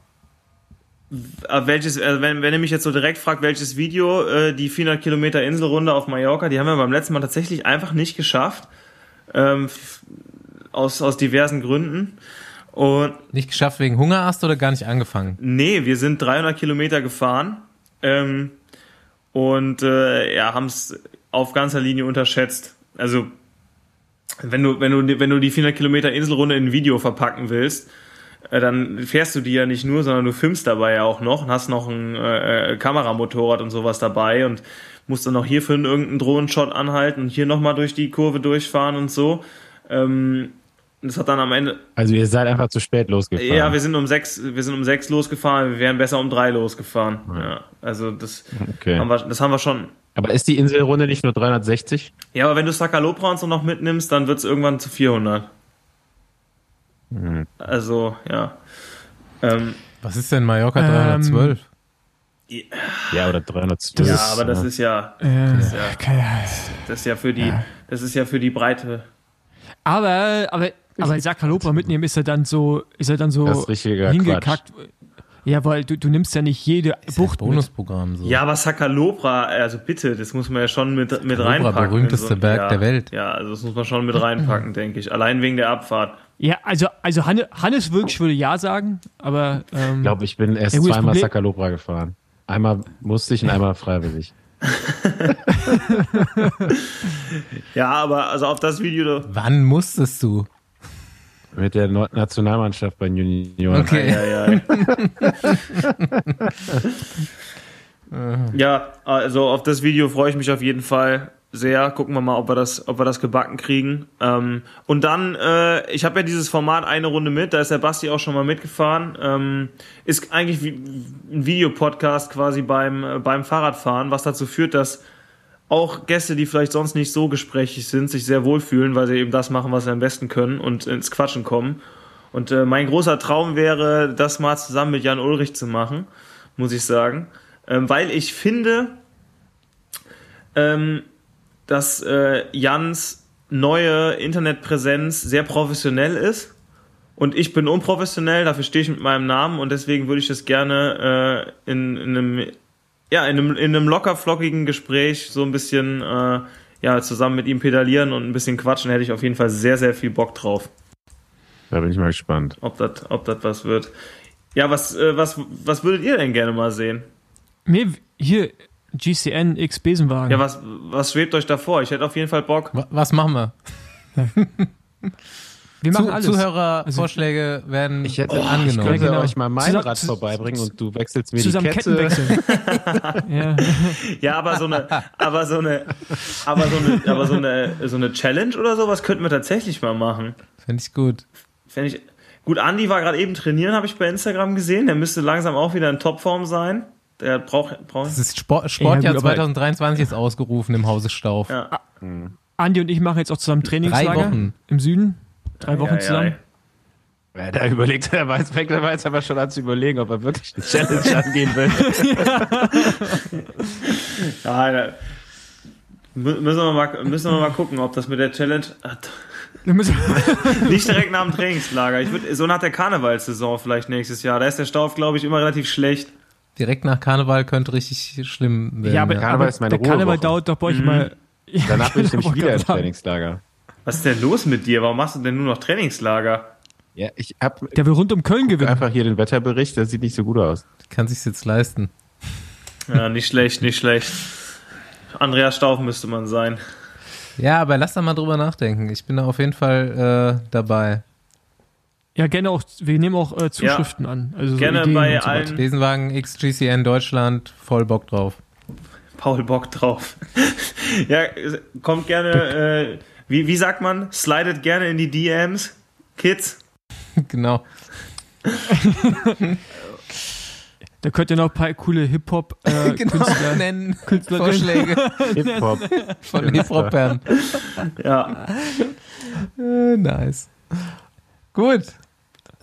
welches, äh, wenn, wenn ihr mich jetzt so direkt fragt, welches Video, äh, die 400 Kilometer Inselrunde auf Mallorca, die haben wir beim letzten Mal tatsächlich einfach nicht geschafft. Ähm, aus, aus diversen Gründen. Und nicht geschafft wegen Hungerast oder gar nicht angefangen? Nee, wir sind 300 Kilometer gefahren ähm, und äh, ja, haben es auf ganzer Linie unterschätzt. Also wenn du, wenn du, wenn du die 400 Kilometer Inselrunde in ein Video verpacken willst, äh, dann fährst du die ja nicht nur, sondern du filmst dabei ja auch noch und hast noch ein äh, äh Kameramotorrad und sowas dabei und musst dann noch hier für irgendeinen Drohnenshot anhalten und hier nochmal durch die Kurve durchfahren und so. Ähm, das hat dann am Ende. Also ihr seid einfach zu spät losgefahren. Ja, wir sind um sechs, wir sind um sechs losgefahren, wir wären besser um drei losgefahren. Ja, ja also das okay. haben wir, das haben wir schon. Aber ist die Inselrunde nicht nur 360? Ja, aber wenn du Sakalopra und so noch mitnimmst, dann wird es irgendwann zu 400. Mhm. Also, ja. Ähm, Was ist denn Mallorca 312? Ähm, ja, oder 312. Ja, aber das ist ja, das ist ja, das ist ja für die, das ist ja für die Breite. Aber, aber aber Sakalopra mitnehmen ist er dann so, ist er dann so hingekackt. Quatsch. Ja, weil du, du nimmst ja nicht jede ist Bucht ein Bonusprogramm so. Ja, aber Sakalopra, also bitte, das muss man ja schon mit, mit reinpacken. berühmteste so, Berg ja, der Welt. Ja, also das muss man schon mit reinpacken, denke ich. Allein wegen der Abfahrt. Ja, also, also Hannes wirklich würde ja sagen, aber. Ähm, ich glaube, ich bin erst ja, zweimal Sakalopra gefahren. Einmal musste ich und einmal freiwillig. ja, aber also auf das Video. Wann musstest du? Mit der Nationalmannschaft bei Junioren. Okay. Ja, ja. ja, also auf das Video freue ich mich auf jeden Fall sehr. Gucken wir mal, ob wir das, ob wir das gebacken kriegen. Ähm, und dann, äh, ich habe ja dieses Format eine Runde mit, da ist der Basti auch schon mal mitgefahren. Ähm, ist eigentlich wie ein Videopodcast quasi beim, äh, beim Fahrradfahren, was dazu führt, dass auch Gäste, die vielleicht sonst nicht so gesprächig sind, sich sehr wohlfühlen, weil sie eben das machen, was sie am besten können und ins Quatschen kommen. Und äh, mein großer Traum wäre, das mal zusammen mit Jan Ulrich zu machen, muss ich sagen. Ähm, weil ich finde, ähm, dass äh, Jans neue Internetpräsenz sehr professionell ist. Und ich bin unprofessionell, dafür stehe ich mit meinem Namen und deswegen würde ich das gerne äh, in, in einem ja, in einem, in einem locker flockigen Gespräch so ein bisschen äh, ja, zusammen mit ihm pedalieren und ein bisschen quatschen, hätte ich auf jeden Fall sehr, sehr viel Bock drauf. Da bin ich mal gespannt. Ob das ob das was wird. Ja, was, äh, was, was würdet ihr denn gerne mal sehen? Mir, hier, GCN X Besenwagen. Ja, was, was schwebt euch da vor? Ich hätte auf jeden Fall Bock. Was machen wir? Wir machen Zu, alles. Zuhörervorschläge also, werden ich hätte, angenommen. Ich könnte genau. euch mal mein Zusammen, Rad vorbeibringen und du wechselst mir zusammen die Kette. Ketten wechseln. ja. ja, aber so eine, aber so eine, aber so eine, aber so eine, so eine Challenge oder sowas könnten wir tatsächlich mal machen. Fände ich gut. Fände ich gut. Andi war gerade eben trainieren, habe ich bei Instagram gesehen. Der müsste langsam auch wieder in Topform sein. Der braucht, braucht. Das ist Sport, Sportjahr ja, 2023 ist ausgerufen im Hause Stauf. Ja. Andi und ich machen jetzt auch zusammen Trainingslager Drei Wochen. im Süden. Drei Wochen ja, zusammen. Ja, ja. da überlegt er, weiß, fängt er jetzt aber schon an zu überlegen, ob er wirklich eine Challenge angehen will. ja, da müssen wir, mal, müssen wir mal gucken, ob das mit der Challenge. nicht direkt nach dem Trainingslager. Ich würd, so nach der Karnevalssaison vielleicht nächstes Jahr. Da ist der Stauf, glaube ich, immer relativ schlecht. Direkt nach Karneval könnte richtig schlimm werden. Ja, aber, Karneval aber ist meine der Karneval dauert doch bei euch mhm. mal. Danach bin ich nämlich wieder im Trainingslager. Was ist denn los mit dir? Warum machst du denn nur noch Trainingslager? Ja, ich hab. Der will rund um Köln gewinnen. Einfach hier den Wetterbericht, der sieht nicht so gut aus. Kann sich's jetzt leisten. Ja, nicht schlecht, nicht schlecht. Andreas Stauf müsste man sein. Ja, aber lass da mal drüber nachdenken. Ich bin da auf jeden Fall äh, dabei. Ja, gerne auch, wir nehmen auch äh, Zuschriften ja, an. Also gerne so bei so allen. Besenwagen XGCN Deutschland, voll Bock drauf. Paul Bock drauf. ja, kommt gerne. Äh, wie, wie sagt man? Slidet gerne in die DMs, Kids. Genau. Da könnt ihr noch ein paar coole Hip-Hop-Künstler genau, nennen. Vorschläge Hip-Hop. von Hip-Hopern. Ja. Äh, nice. Gut.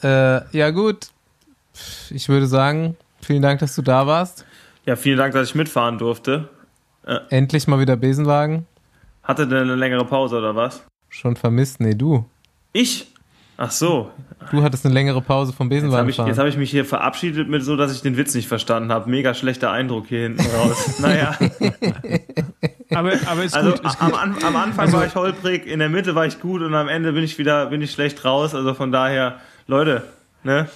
Äh, ja, gut. Ich würde sagen, vielen Dank, dass du da warst. ja, vielen Dank, dass ich mitfahren durfte. Endlich mal wieder Besenwagen. Hatte denn eine längere Pause oder was? Schon vermisst? Nee, du. Ich? Ach so. Du hattest eine längere Pause vom Jetzt habe Besenwagen ich, hab ich mich hier verabschiedet mit so, dass ich den Witz nicht verstanden habe. Mega schlechter Eindruck hier hinten raus. naja, Aber, aber ist also gut. Ist am, gut. An- am Anfang Also- war ich holprig, in der Mitte war ich gut und am Ende bin ich wieder bin ich schlecht raus. Also von daher, Leute, ne?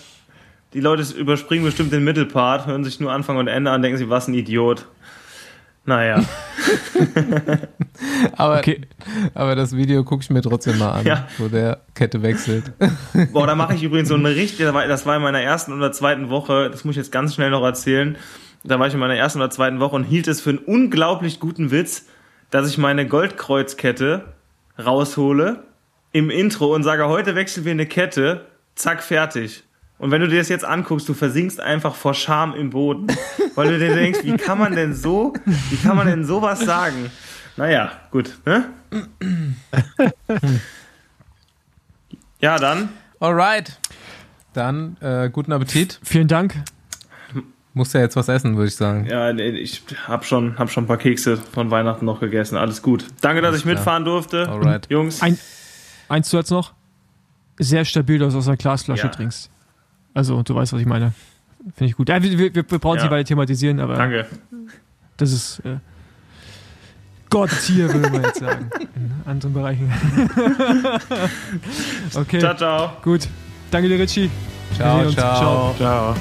Die Leute überspringen bestimmt den Mittelpart, hören sich nur Anfang und Ende an, denken sich, was ein Idiot. Naja, aber, Okay. aber das Video gucke ich mir trotzdem mal an, Ja. wo der Kette wechselt. Boah, da mache ich übrigens so eine richtig, das war- das war in meiner ersten oder zweiten Woche, das muss ich jetzt ganz schnell noch erzählen. Da war ich in meiner ersten oder zweiten Woche und hielt es für einen unglaublich guten Witz, dass ich meine Goldkreuzkette raushole im Intro und sage, heute wechseln wir eine Kette, zack, fertig. Und wenn du dir das jetzt anguckst, du versinkst einfach vor Scham im Boden, weil du dir denkst, wie kann man denn so, wie kann man denn sowas sagen? Naja, gut, ne? Ja, dann. Alright. Dann äh, guten Appetit. Vielen Dank. Musst ja jetzt was essen, würde ich sagen. Ja, nee, ich hab schon, hab schon ein paar Kekse von Weihnachten noch gegessen. Alles gut. Danke, dass ich mitfahren durfte. Alright. Jungs. Ein, eins zuletzt noch. Sehr stabil, dass du aus einer Glasflasche Ja. trinkst. Also, du weißt, was ich meine. Finde ich gut. Ja, wir, wir, wir brauchen es Ja. nicht weiter thematisieren, aber Danke. das ist äh, Gott-Tier, würde man jetzt sagen. In anderen Bereichen. okay, Ciao, ciao. gut. Danke dir, Richie. Ciao, uns. ciao. Ciao.